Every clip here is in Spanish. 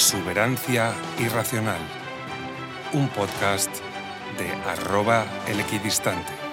Exuberancia Irracional, un podcast de arroba el equidistante.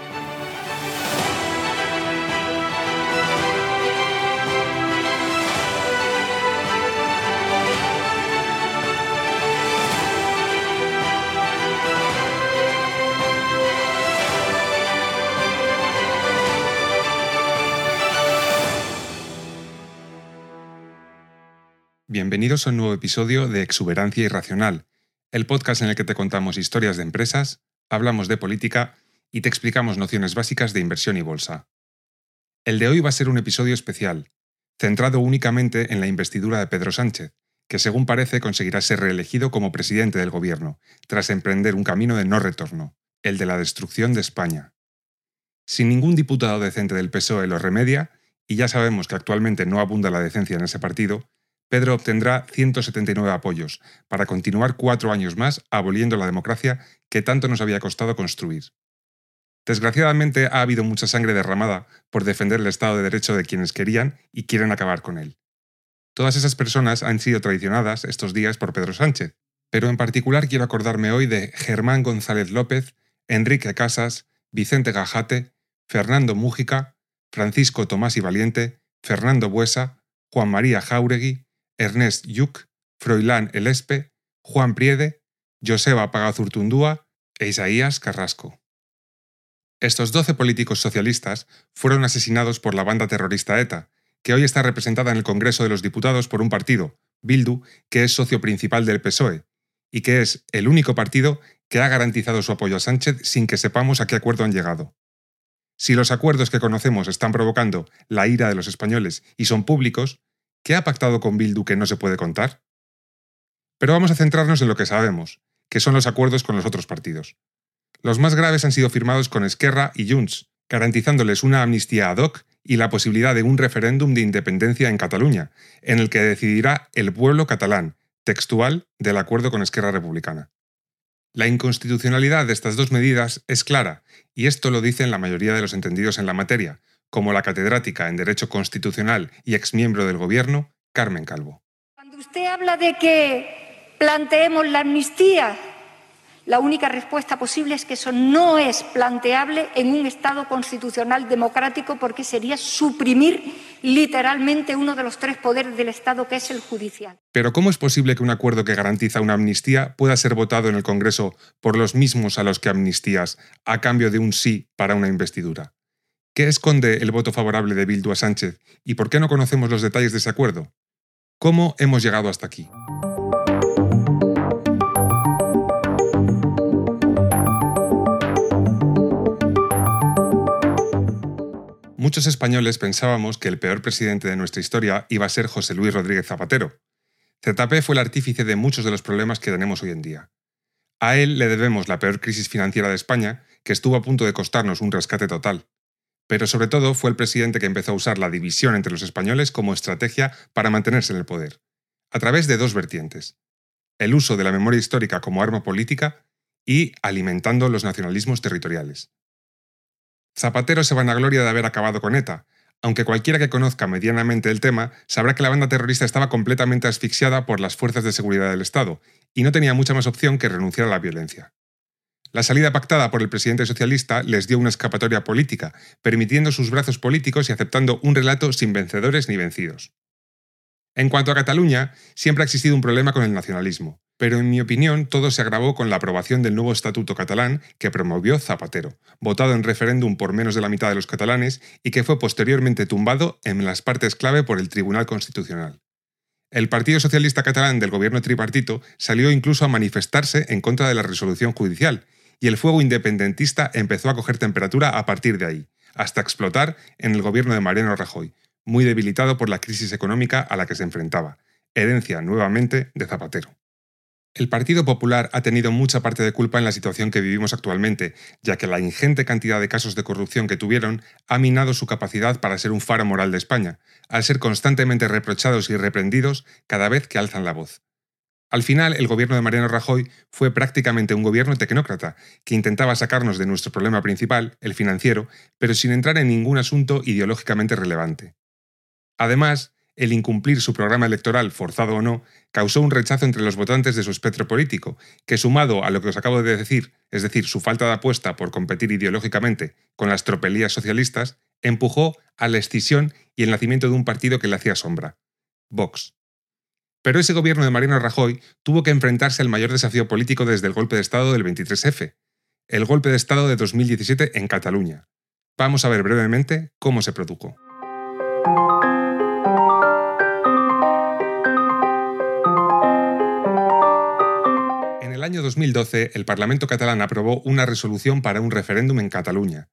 Bienvenidos a un nuevo episodio de Exuberancia Irracional, el podcast en el que te contamos historias de empresas, hablamos de política y te explicamos nociones básicas de inversión y bolsa. El de hoy va a ser un episodio especial, centrado únicamente en la investidura de Pedro Sánchez, que según parece conseguirá ser reelegido como presidente del gobierno, tras emprender un camino de no retorno, el de la destrucción de España. Sin ningún diputado decente del PSOE lo remedia, y ya sabemos que actualmente no abunda la decencia en ese partido, Pedro obtendrá 179 apoyos para continuar cuatro años más aboliendo la democracia que tanto nos había costado construir. Desgraciadamente ha habido mucha sangre derramada por defender el Estado de Derecho de quienes querían y quieren acabar con él. Todas esas personas han sido traicionadas estos días por Pedro Sánchez, pero en particular quiero acordarme hoy de Germán González López, Enrique Casas, Vicente Gajate, Fernando Mújica, Francisco Tomás y Valiente, Fernando Buesa, Juan María Jauregui, Ernest Yuc, Froilán Elespe, Juan Priede, Joseba Pagazurtundúa e Isaías Carrasco. Estos doce políticos socialistas fueron asesinados por la banda terrorista ETA, que hoy está representada en el Congreso de los Diputados por un partido, Bildu, que es socio principal del PSOE, y que es el único partido que ha garantizado su apoyo a Sánchez sin que sepamos a qué acuerdo han llegado. Si los acuerdos que conocemos están provocando la ira de los españoles y son públicos, ¿Qué ha pactado con Bildu que no se puede contar? Pero vamos a centrarnos en lo que sabemos, que son los acuerdos con los otros partidos. Los más graves han sido firmados con Esquerra y Junts, garantizándoles una amnistía ad hoc y la posibilidad de un referéndum de independencia en Cataluña, en el que decidirá el pueblo catalán, textual del acuerdo con Esquerra Republicana. La inconstitucionalidad de estas dos medidas es clara, y esto lo dicen la mayoría de los entendidos en la materia, como la catedrática en Derecho Constitucional y exmiembro del Gobierno, Carmen Calvo. Cuando usted habla de que planteemos la amnistía, la única respuesta posible es que eso no es planteable en un Estado constitucional democrático porque sería suprimir literalmente uno de los tres poderes del Estado, que es el judicial. Pero ¿cómo es posible que un acuerdo que garantiza una amnistía pueda ser votado en el Congreso por los mismos a los que amnistías a cambio de un sí para una investidura? ¿Qué esconde el voto favorable de Bildu a Sánchez y por qué no conocemos los detalles de ese acuerdo? ¿Cómo hemos llegado hasta aquí? Muchos españoles pensábamos que el peor presidente de nuestra historia iba a ser José Luis Rodríguez Zapatero. ZP fue el artífice de muchos de los problemas que tenemos hoy en día. A él le debemos la peor crisis financiera de España, que estuvo a punto de costarnos un rescate total pero sobre todo fue el presidente que empezó a usar la división entre los españoles como estrategia para mantenerse en el poder, a través de dos vertientes. El uso de la memoria histórica como arma política y alimentando los nacionalismos territoriales. Zapatero se vanagloria de haber acabado con ETA, aunque cualquiera que conozca medianamente el tema sabrá que la banda terrorista estaba completamente asfixiada por las fuerzas de seguridad del Estado y no tenía mucha más opción que renunciar a la violencia. La salida pactada por el presidente socialista les dio una escapatoria política, permitiendo sus brazos políticos y aceptando un relato sin vencedores ni vencidos. En cuanto a Cataluña, siempre ha existido un problema con el nacionalismo, pero en mi opinión todo se agravó con la aprobación del nuevo estatuto catalán que promovió Zapatero, votado en referéndum por menos de la mitad de los catalanes y que fue posteriormente tumbado en las partes clave por el Tribunal Constitucional. El Partido Socialista Catalán del gobierno tripartito salió incluso a manifestarse en contra de la resolución judicial y el fuego independentista empezó a coger temperatura a partir de ahí, hasta explotar en el gobierno de Mariano Rajoy, muy debilitado por la crisis económica a la que se enfrentaba, herencia nuevamente de Zapatero. El Partido Popular ha tenido mucha parte de culpa en la situación que vivimos actualmente, ya que la ingente cantidad de casos de corrupción que tuvieron ha minado su capacidad para ser un faro moral de España, al ser constantemente reprochados y reprendidos cada vez que alzan la voz. Al final, el gobierno de Mariano Rajoy fue prácticamente un gobierno tecnócrata, que intentaba sacarnos de nuestro problema principal, el financiero, pero sin entrar en ningún asunto ideológicamente relevante. Además, el incumplir su programa electoral, forzado o no, causó un rechazo entre los votantes de su espectro político, que sumado a lo que os acabo de decir, es decir, su falta de apuesta por competir ideológicamente con las tropelías socialistas, empujó a la escisión y el nacimiento de un partido que le hacía sombra, Vox. Pero ese gobierno de Mariano Rajoy tuvo que enfrentarse al mayor desafío político desde el golpe de Estado del 23F, el golpe de Estado de 2017 en Cataluña. Vamos a ver brevemente cómo se produjo. En el año 2012, el Parlamento catalán aprobó una resolución para un referéndum en Cataluña.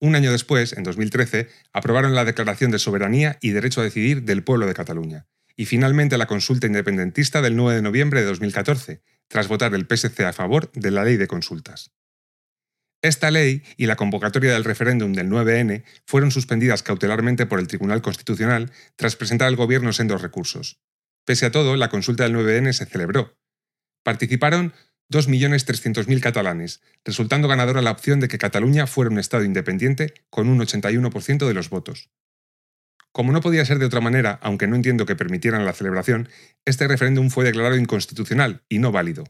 Un año después, en 2013, aprobaron la Declaración de Soberanía y Derecho a Decidir del Pueblo de Cataluña. Y finalmente la consulta independentista del 9 de noviembre de 2014, tras votar el PSC a favor de la ley de consultas. Esta ley y la convocatoria del referéndum del 9N fueron suspendidas cautelarmente por el Tribunal Constitucional tras presentar al Gobierno sendos recursos. Pese a todo, la consulta del 9N se celebró. Participaron 2.300.000 catalanes, resultando ganadora la opción de que Cataluña fuera un Estado independiente con un 81% de los votos. Como no podía ser de otra manera, aunque no entiendo que permitieran la celebración, este referéndum fue declarado inconstitucional y no válido.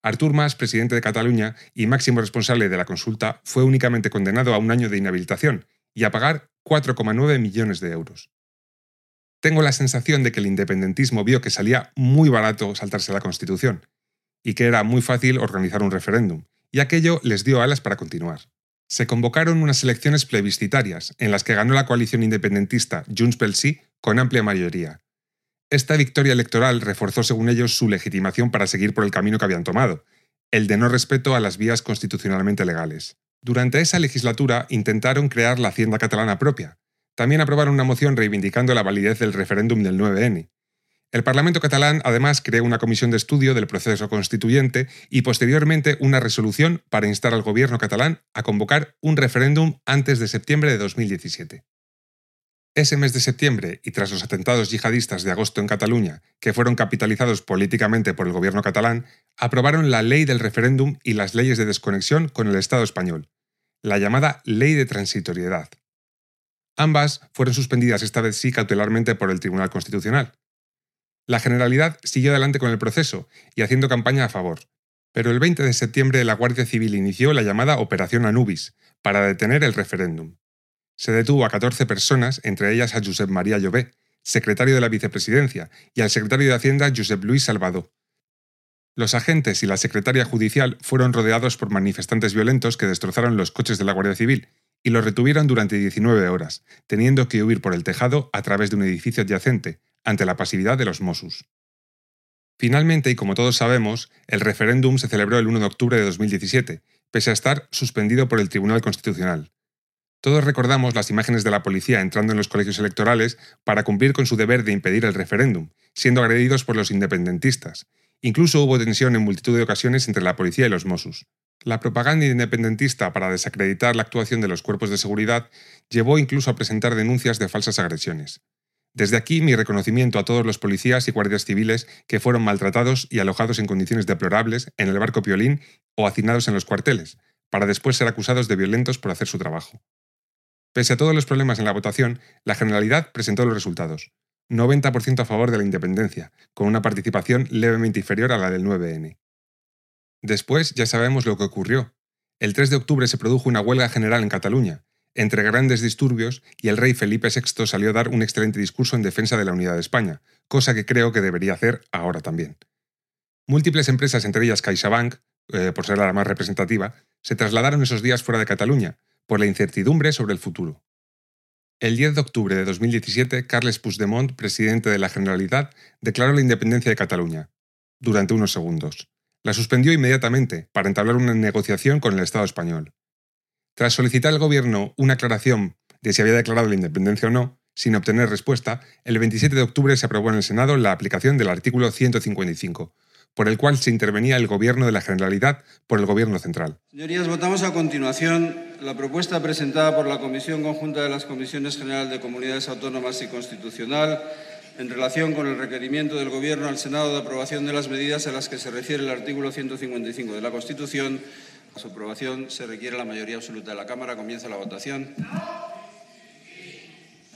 Artur Mas, presidente de Cataluña y máximo responsable de la consulta, fue únicamente condenado a un año de inhabilitación y a pagar 4,9 millones de euros. Tengo la sensación de que el independentismo vio que salía muy barato saltarse la Constitución y que era muy fácil organizar un referéndum, y aquello les dio alas para continuar. Se convocaron unas elecciones plebiscitarias, en las que ganó la coalición independentista Junts pel Sí con amplia mayoría, esta victoria electoral reforzó, según ellos, su legitimación para seguir por el camino que habían tomado, el de no respeto a las vías constitucionalmente legales. Durante esa legislatura intentaron crear la Hacienda catalana propia. También aprobaron una moción reivindicando la validez del referéndum del 9N. El Parlamento catalán además creó una comisión de estudio del proceso constituyente y posteriormente una resolución para instar al gobierno catalán a convocar un referéndum antes de septiembre de 2017. Ese mes de septiembre, y tras los atentados yihadistas de agosto en Cataluña, que fueron capitalizados políticamente por el gobierno catalán, aprobaron la ley del referéndum y las leyes de desconexión con el Estado español, la llamada Ley de Transitoriedad. Ambas fueron suspendidas esta vez sí cautelarmente por el Tribunal Constitucional. La Generalidad siguió adelante con el proceso y haciendo campaña a favor, pero el 20 de septiembre la Guardia Civil inició la llamada Operación Anubis para detener el referéndum se detuvo a 14 personas, entre ellas a Josep María Llobé, secretario de la vicepresidencia, y al secretario de Hacienda Josep Luis Salvador. Los agentes y la secretaria judicial fueron rodeados por manifestantes violentos que destrozaron los coches de la Guardia Civil y los retuvieron durante 19 horas, teniendo que huir por el tejado a través de un edificio adyacente, ante la pasividad de los Mossos. Finalmente, y como todos sabemos, el referéndum se celebró el 1 de octubre de 2017, pese a estar suspendido por el Tribunal Constitucional. Todos recordamos las imágenes de la policía entrando en los colegios electorales para cumplir con su deber de impedir el referéndum, siendo agredidos por los independentistas. Incluso hubo tensión en multitud de ocasiones entre la policía y los Mossos. La propaganda independentista para desacreditar la actuación de los cuerpos de seguridad llevó incluso a presentar denuncias de falsas agresiones. Desde aquí mi reconocimiento a todos los policías y guardias civiles que fueron maltratados y alojados en condiciones deplorables en el barco Piolín o hacinados en los cuarteles, para después ser acusados de violentos por hacer su trabajo. Pese a todos los problemas en la votación, la Generalidad presentó los resultados. 90% a favor de la independencia, con una participación levemente inferior a la del 9N. Después ya sabemos lo que ocurrió. El 3 de octubre se produjo una huelga general en Cataluña, entre grandes disturbios, y el rey Felipe VI salió a dar un excelente discurso en defensa de la unidad de España, cosa que creo que debería hacer ahora también. Múltiples empresas, entre ellas CaixaBank, eh, por ser la más representativa, se trasladaron esos días fuera de Cataluña, por la incertidumbre sobre el futuro. El 10 de octubre de 2017, Carles Puigdemont, presidente de la Generalidad, declaró la independencia de Cataluña, durante unos segundos. La suspendió inmediatamente para entablar una negociación con el Estado español. Tras solicitar al gobierno una aclaración de si había declarado la independencia o no, sin obtener respuesta, el 27 de octubre se aprobó en el Senado la aplicación del artículo 155, por el cual se intervenía el Gobierno de la Generalidad por el Gobierno central. Señorías, votamos a continuación la propuesta presentada por la Comisión Conjunta de las Comisiones General de Comunidades Autónomas y Constitucional en relación con el requerimiento del Gobierno al Senado de aprobación de las medidas a las que se refiere el artículo 155 de la Constitución. Su aprobación se requiere la mayoría absoluta de la Cámara. Comienza la votación.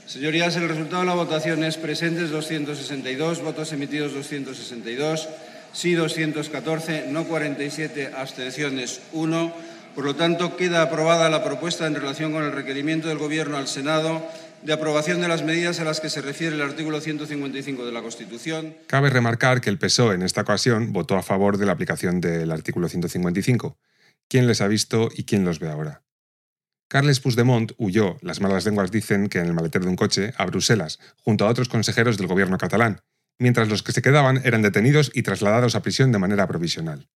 Señorías, el resultado de la votación es presentes 262, votos emitidos 262, sí 214, no 47, abstenciones 1. Por lo tanto, queda aprobada la propuesta en relación con el requerimiento del Gobierno al Senado de aprobación de las medidas a las que se refiere el artículo 155 de la Constitución. Cabe remarcar que el PSOE en esta ocasión votó a favor de la aplicación del artículo 155. ¿Quién les ha visto y quién los ve ahora? Carles Puigdemont huyó, las malas lenguas dicen que en el maletero de un coche, a Bruselas, junto a otros consejeros del gobierno catalán, mientras los que se quedaban eran detenidos y trasladados a prisión de manera provisional.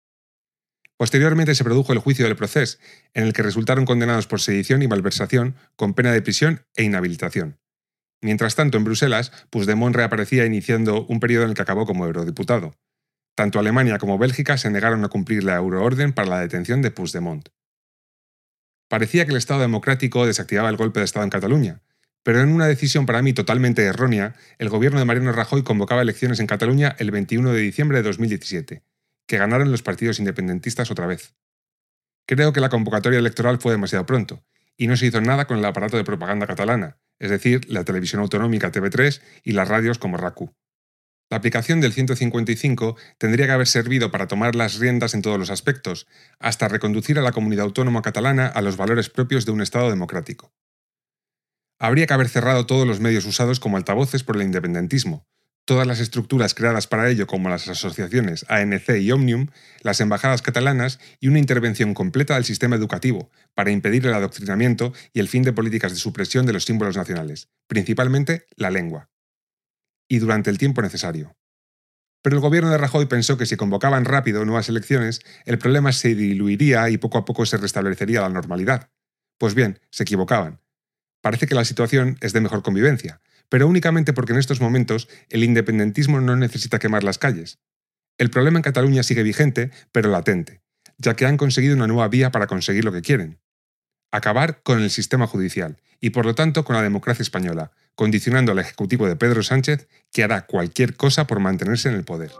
Posteriormente se produjo el juicio del proceso, en el que resultaron condenados por sedición y malversación con pena de prisión e inhabilitación. Mientras tanto, en Bruselas, Puigdemont reaparecía iniciando un periodo en el que acabó como eurodiputado. Tanto Alemania como Bélgica se negaron a cumplir la euroorden para la detención de Puigdemont. Parecía que el Estado democrático desactivaba el golpe de Estado en Cataluña, pero en una decisión para mí totalmente errónea, el gobierno de Mariano Rajoy convocaba elecciones en Cataluña el 21 de diciembre de 2017, que ganaron los partidos independentistas otra vez. Creo que la convocatoria electoral fue demasiado pronto, y no se hizo nada con el aparato de propaganda catalana, es decir, la televisión autonómica TV3 y las radios como RACU. La aplicación del 155 tendría que haber servido para tomar las riendas en todos los aspectos, hasta reconducir a la comunidad autónoma catalana a los valores propios de un Estado democrático. Habría que haber cerrado todos los medios usados como altavoces por el independentismo, todas las estructuras creadas para ello como las asociaciones ANC y Omnium, las embajadas catalanas y una intervención completa del sistema educativo para impedir el adoctrinamiento y el fin de políticas de supresión de los símbolos nacionales, principalmente la lengua. Y durante el tiempo necesario. Pero el gobierno de Rajoy pensó que si convocaban rápido nuevas elecciones, el problema se diluiría y poco a poco se restablecería la normalidad. Pues bien, se equivocaban. Parece que la situación es de mejor convivencia, pero únicamente porque en estos momentos el independentismo no necesita quemar las calles. El problema en Cataluña sigue vigente, pero latente, ya que han conseguido una nueva vía para conseguir lo que quieren. Acabar con el sistema judicial y por lo tanto con la democracia española, condicionando al Ejecutivo de Pedro Sánchez que hará cualquier cosa por mantenerse en el poder.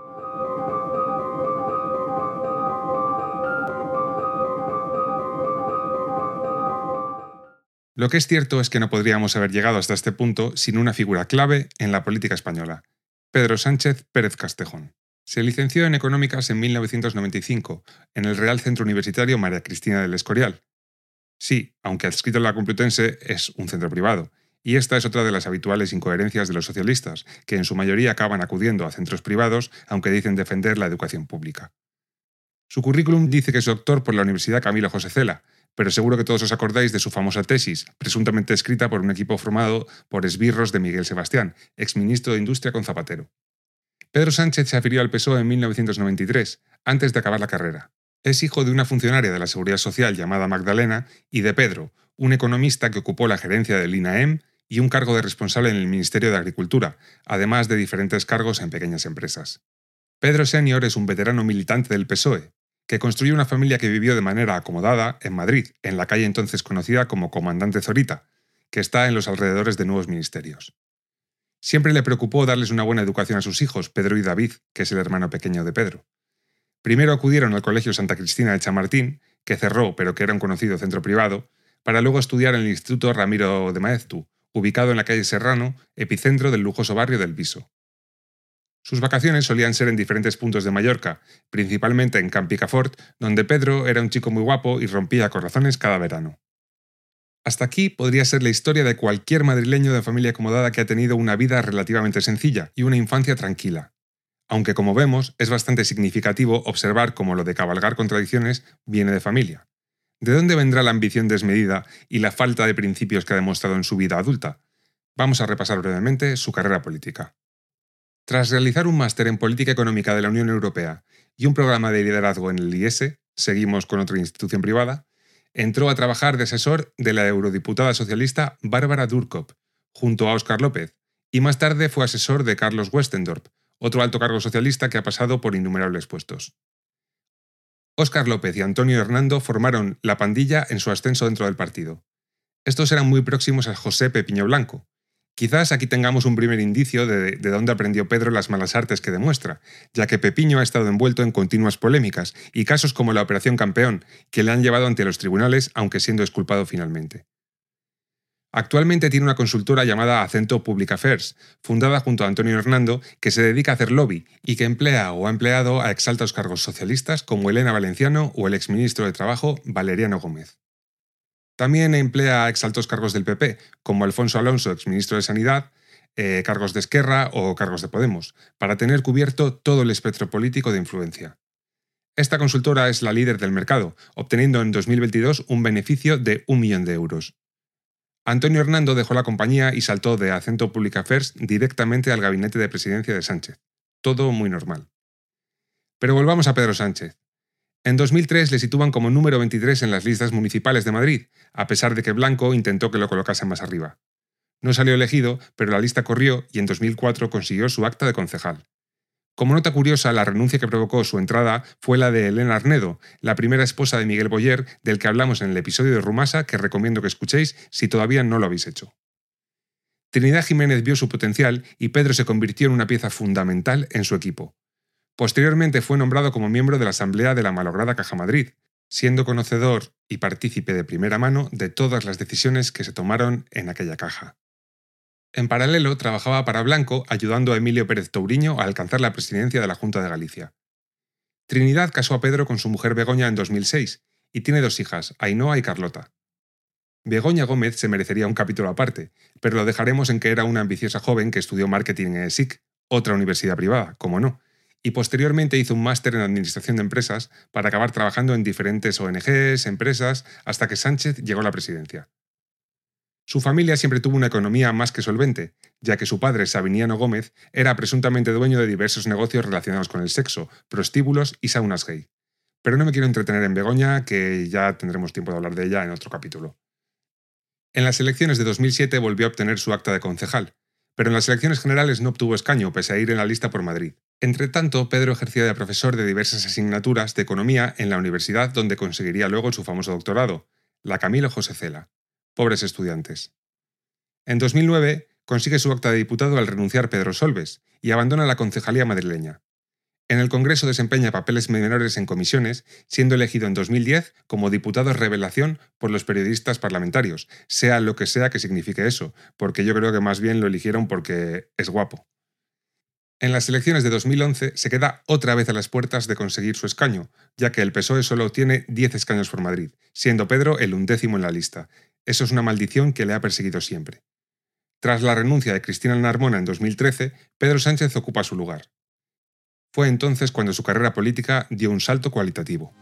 Lo que es cierto es que no podríamos haber llegado hasta este punto sin una figura clave en la política española, Pedro Sánchez Pérez Castejón. Se licenció en Económicas en 1995 en el Real Centro Universitario María Cristina del Escorial. Sí, aunque adscrito a la Complutense es un centro privado, y esta es otra de las habituales incoherencias de los socialistas, que en su mayoría acaban acudiendo a centros privados aunque dicen defender la educación pública. Su currículum dice que es doctor por la Universidad Camilo José Cela, pero seguro que todos os acordáis de su famosa tesis, presuntamente escrita por un equipo formado por esbirros de Miguel Sebastián, exministro de Industria con Zapatero. Pedro Sánchez se afilió al PSOE en 1993, antes de acabar la carrera. Es hijo de una funcionaria de la Seguridad Social llamada Magdalena y de Pedro, un economista que ocupó la gerencia del INAEM y un cargo de responsable en el Ministerio de Agricultura, además de diferentes cargos en pequeñas empresas. Pedro Senior es un veterano militante del PSOE, que construyó una familia que vivió de manera acomodada en Madrid, en la calle entonces conocida como Comandante Zorita, que está en los alrededores de nuevos ministerios. Siempre le preocupó darles una buena educación a sus hijos, Pedro y David, que es el hermano pequeño de Pedro. Primero acudieron al Colegio Santa Cristina de Chamartín, que cerró pero que era un conocido centro privado, para luego estudiar en el Instituto Ramiro de Maeztu, ubicado en la calle Serrano, epicentro del lujoso barrio del Viso. Sus vacaciones solían ser en diferentes puntos de Mallorca, principalmente en Campicafort, donde Pedro era un chico muy guapo y rompía corazones cada verano. Hasta aquí podría ser la historia de cualquier madrileño de familia acomodada que ha tenido una vida relativamente sencilla y una infancia tranquila. Aunque como vemos, es bastante significativo observar cómo lo de cabalgar contradicciones viene de familia. ¿De dónde vendrá la ambición desmedida y la falta de principios que ha demostrado en su vida adulta? Vamos a repasar brevemente su carrera política. Tras realizar un máster en Política Económica de la Unión Europea y un programa de liderazgo en el IES, seguimos con otra institución privada, entró a trabajar de asesor de la eurodiputada socialista Bárbara Durkop, junto a Óscar López, y más tarde fue asesor de Carlos Westendorp, otro alto cargo socialista que ha pasado por innumerables puestos. Óscar López y Antonio Hernando formaron la pandilla en su ascenso dentro del partido. Estos eran muy próximos a José Pepiño Blanco, Quizás aquí tengamos un primer indicio de, de, dónde aprendió Pedro las malas artes que demuestra, ya que Pepiño ha estado envuelto en continuas polémicas y casos como la Operación Campeón, que le han llevado ante los tribunales, aunque siendo exculpado finalmente. Actualmente tiene una consultora llamada Acento Public Affairs, fundada junto a Antonio Hernando, que se dedica a hacer lobby y que emplea o ha empleado a exaltos cargos socialistas como Elena Valenciano o el exministro de Trabajo Valeriano Gómez. También emplea a exaltos cargos del PP, como Alfonso Alonso, exministro de Sanidad, eh, cargos de Esquerra o cargos de Podemos, para tener cubierto todo el espectro político de influencia. Esta consultora es la líder del mercado, obteniendo en 2022 un beneficio de un millón de euros. Antonio Hernando dejó la compañía y saltó de Acento Public Affairs directamente al gabinete de presidencia de Sánchez. Todo muy normal. Pero volvamos a Pedro Sánchez. En 2003 le sitúan como número 23 en las listas municipales de Madrid, a pesar de que Blanco intentó que lo colocasen más arriba. No salió elegido, pero la lista corrió y en 2004 consiguió su acta de concejal. Como nota curiosa, la renuncia que provocó su entrada fue la de Elena Arnedo, la primera esposa de Miguel Boyer, del que hablamos en el episodio de Rumasa, que recomiendo que escuchéis si todavía no lo habéis hecho. Trinidad Jiménez vio su potencial y Pedro se convirtió en una pieza fundamental en su equipo. Posteriormente fue nombrado como miembro de la Asamblea de la malograda Caja Madrid, siendo conocedor y partícipe de primera mano de todas las decisiones que se tomaron en aquella caja. En paralelo, trabajaba para Blanco ayudando a Emilio Pérez Touriño a alcanzar la presidencia de la Junta de Galicia. Trinidad casó a Pedro con su mujer Begoña en 2006 y tiene dos hijas, Ainhoa y Carlota. Begoña Gómez se merecería un capítulo aparte, pero lo dejaremos en que era una ambiciosa joven que estudió marketing en ESIC, otra universidad privada, como no, y posteriormente hizo un máster en Administración de Empresas para acabar trabajando en diferentes ONGs, empresas, hasta que Sánchez llegó a la presidencia. Su familia siempre tuvo una economía más que solvente, ya que su padre, Sabiniano Gómez, era presuntamente dueño de diversos negocios relacionados con el sexo, prostíbulos y saunas gay. Pero no me quiero entretener en Begoña, que ya tendremos tiempo de hablar de ella en otro capítulo. En las elecciones de 2007 volvió a obtener su acta de concejal, pero en las elecciones generales no obtuvo escaño, pese a ir en la lista por Madrid. Entre tanto, Pedro ejercía de profesor de diversas asignaturas de economía en la universidad donde conseguiría luego su famoso doctorado, la Camilo José Cela pobres estudiantes. En 2009 consigue su acta de diputado al renunciar Pedro Solves y abandona la concejalía madrileña. En el Congreso desempeña papeles menores en comisiones, siendo elegido en 2010 como diputado revelación por los periodistas parlamentarios, sea lo que sea que signifique eso, porque yo creo que más bien lo eligieron porque es guapo. En las elecciones de 2011 se queda otra vez a las puertas de conseguir su escaño, ya que el PSOE solo tiene 10 escaños por Madrid, siendo Pedro el undécimo en la lista, eso es una maldición que le ha perseguido siempre. Tras la renuncia de Cristina Narmona en 2013, Pedro Sánchez ocupa su lugar. Fue entonces cuando su carrera política dio un salto cualitativo.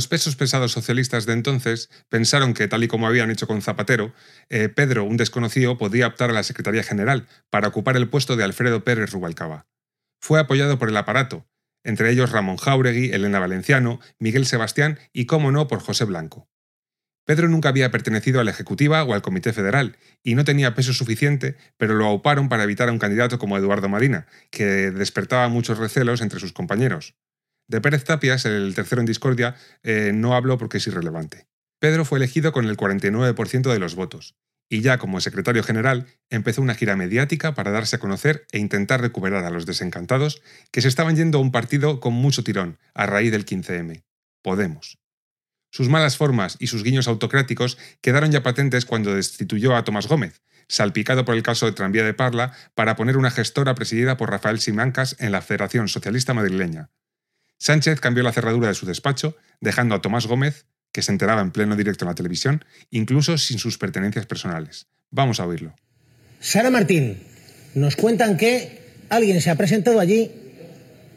Los pesos pesados socialistas de entonces pensaron que, tal y como habían hecho con Zapatero, eh, Pedro, un desconocido, podía optar a la Secretaría General para ocupar el puesto de Alfredo Pérez Rubalcaba. Fue apoyado por el aparato, entre ellos Ramón Jauregui, Elena Valenciano, Miguel Sebastián y, como no, por José Blanco. Pedro nunca había pertenecido a la Ejecutiva o al Comité Federal, y no tenía peso suficiente, pero lo auparon para evitar a un candidato como Eduardo Marina, que despertaba muchos recelos entre sus compañeros. De Pérez Tapias, el tercero en discordia, eh, no hablo porque es irrelevante. Pedro fue elegido con el 49% de los votos, y ya como secretario general empezó una gira mediática para darse a conocer e intentar recuperar a los desencantados que se estaban yendo a un partido con mucho tirón a raíz del 15M, Podemos. Sus malas formas y sus guiños autocráticos quedaron ya patentes cuando destituyó a Tomás Gómez, salpicado por el caso de Tranvía de Parla, para poner una gestora presidida por Rafael Simancas en la Federación Socialista Madrileña, Sánchez cambió la cerradura de su despacho, dejando a Tomás Gómez, que se enteraba en pleno directo en la televisión, incluso sin sus pertenencias personales. Vamos a oírlo. Sara Martín, nos cuentan que alguien se ha presentado allí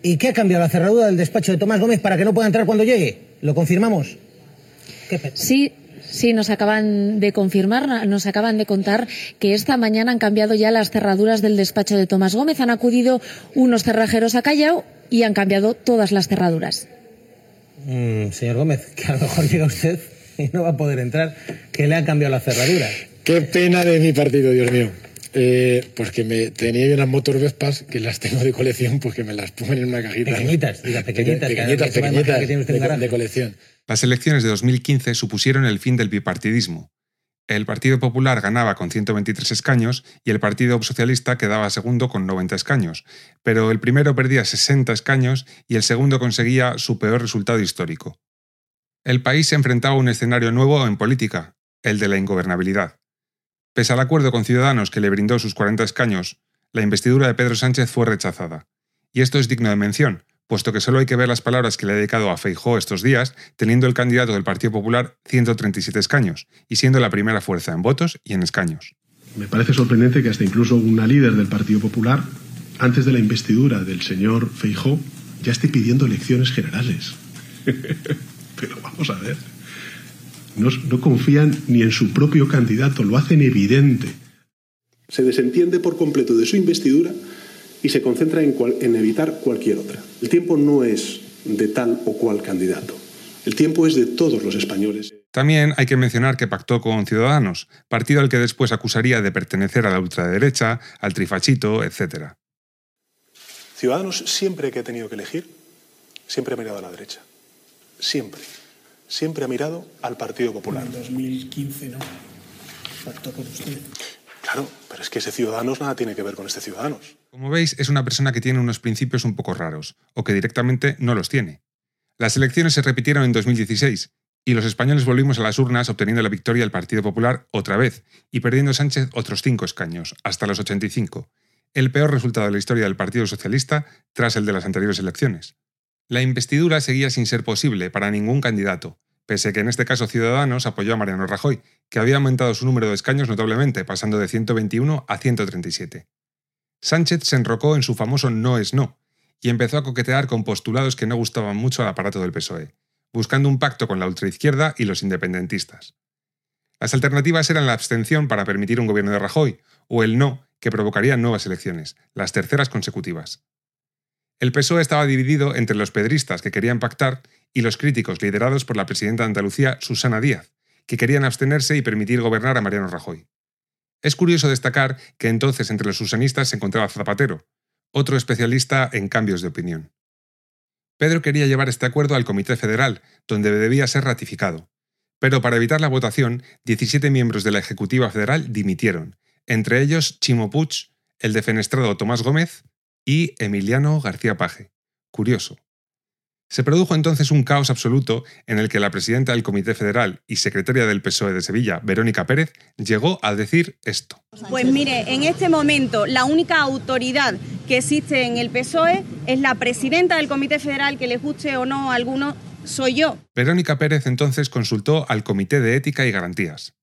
y que ha cambiado la cerradura del despacho de Tomás Gómez para que no pueda entrar cuando llegue. ¿Lo confirmamos? sí, Sí, nos acaban de confirmar, nos acaban de contar que esta mañana han cambiado ya las cerraduras del despacho de Tomás Gómez. Han acudido unos cerrajeros a Callao y han cambiado todas las cerraduras. Mm, señor Gómez, que a lo mejor llega usted y no va a poder entrar, que le han cambiado la cerradura. Qué pena de mi partido, Dios mío. Eh, pues que me tenía unas motor Vespas que las tengo de colección, pues que me las pongan en una cajita. Pequeñitas, diga, pequeñitas, pequeñitas, pequeñitas, de, de colección. Las elecciones de 2015 supusieron el fin del bipartidismo. El Partido Popular ganaba con 123 escaños y el Partido Socialista quedaba segundo con 90 escaños, pero el primero perdía 60 escaños y el segundo conseguía su peor resultado histórico. El país se enfrentaba a un escenario nuevo en política, el de la ingobernabilidad. Pese al acuerdo con Ciudadanos que le brindó sus 40 escaños, la investidura de Pedro Sánchez fue rechazada. Y esto es digno de mención, puesto que solo hay que ver las palabras que le ha dedicado a Feijó estos días, teniendo el candidato del Partido Popular 137 escaños y siendo la primera fuerza en votos y en escaños. Me parece sorprendente que hasta incluso una líder del Partido Popular, antes de la investidura del señor Feijó, ya esté pidiendo elecciones generales. Pero vamos a ver. No, no, confían ni en su propio candidato, lo hacen evidente. Se desentiende por completo de su investidura y se concentra en, cual, en evitar cualquier otra. El tiempo no es de tal o cual candidato. El tiempo es de todos los españoles. También hay que mencionar que pactó con Ciudadanos, partido al que después acusaría de pertenecer a la ultraderecha, al trifachito, etc. Ciudadanos siempre que he tenido que elegir, siempre ha mirado a la derecha. Siempre. Siempre ha mirado al Partido Popular. En 2015 no. Pactó con usted. Claro, pero es que ese Ciudadanos nada tiene que ver con este Ciudadanos. Como veis, es una persona que tiene unos principios un poco raros, o que directamente no los tiene. Las elecciones se repitieron en 2016, y los españoles volvimos a las urnas obteniendo la victoria del Partido Popular otra vez, y perdiendo Sánchez otros cinco escaños, hasta los 85, el peor resultado de la historia del Partido Socialista tras el de las anteriores elecciones. La investidura seguía sin ser posible para ningún candidato, pese que en este caso Ciudadanos apoyó a Mariano Rajoy, que había aumentado su número de escaños notablemente, pasando de 121 a 137. Sánchez se enrocó en su famoso no es no, y empezó a coquetear con postulados que no gustaban mucho al aparato del PSOE, buscando un pacto con la ultraizquierda y los independentistas. Las alternativas eran la abstención para permitir un gobierno de Rajoy, o el no, que provocaría nuevas elecciones, las terceras consecutivas. El PSOE estaba dividido entre los pedristas que querían pactar y los críticos liderados por la presidenta de Andalucía, Susana Díaz, que querían abstenerse y permitir gobernar a Mariano Rajoy. Es curioso destacar que entonces entre los susanistas se encontraba Zapatero, otro especialista en cambios de opinión. Pedro quería llevar este acuerdo al Comité Federal, donde debía ser ratificado. Pero para evitar la votación, 17 miembros de la Ejecutiva Federal dimitieron, entre ellos Chimo Puig, el defenestrado Tomás Gómez y Emiliano García Paje. Curioso. Se produjo entonces un caos absoluto en el que la presidenta del Comité Federal y secretaria del PSOE de Sevilla, Verónica Pérez, llegó a decir esto. Pues mire, en este momento la única autoridad que existe en el PSOE es la presidenta del Comité Federal, que le guste o no a alguno, soy yo. Verónica Pérez entonces consultó al Comité de Ética y Garantías.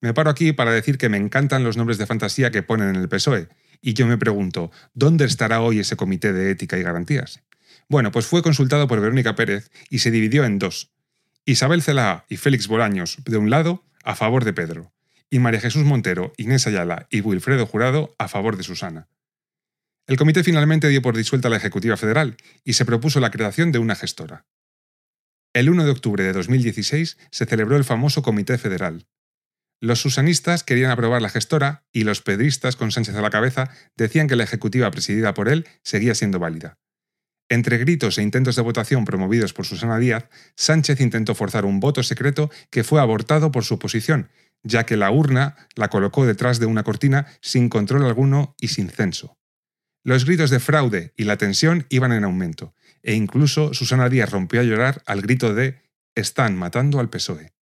Me paro aquí para decir que me encantan los nombres de fantasía que ponen en el PSOE, y yo me pregunto, ¿dónde estará hoy ese Comité de Ética y Garantías? Bueno, pues fue consultado por Verónica Pérez y se dividió en dos. Isabel Celá y Félix Bolaños, de un lado, a favor de Pedro, y María Jesús Montero, Inés Ayala y Wilfredo Jurado a favor de Susana. El comité finalmente dio por disuelta la Ejecutiva Federal y se propuso la creación de una gestora. El 1 de octubre de 2016 se celebró el famoso Comité Federal. Los susanistas querían aprobar la gestora y los pedristas, con Sánchez a la cabeza, decían que la ejecutiva presidida por él seguía siendo válida. Entre gritos e intentos de votación promovidos por Susana Díaz, Sánchez intentó forzar un voto secreto que fue abortado por su oposición, ya que la urna la colocó detrás de una cortina sin control alguno y sin censo. Los gritos de fraude y la tensión iban en aumento, e incluso Susana Díaz rompió a llorar al grito de Están matando al PSOE.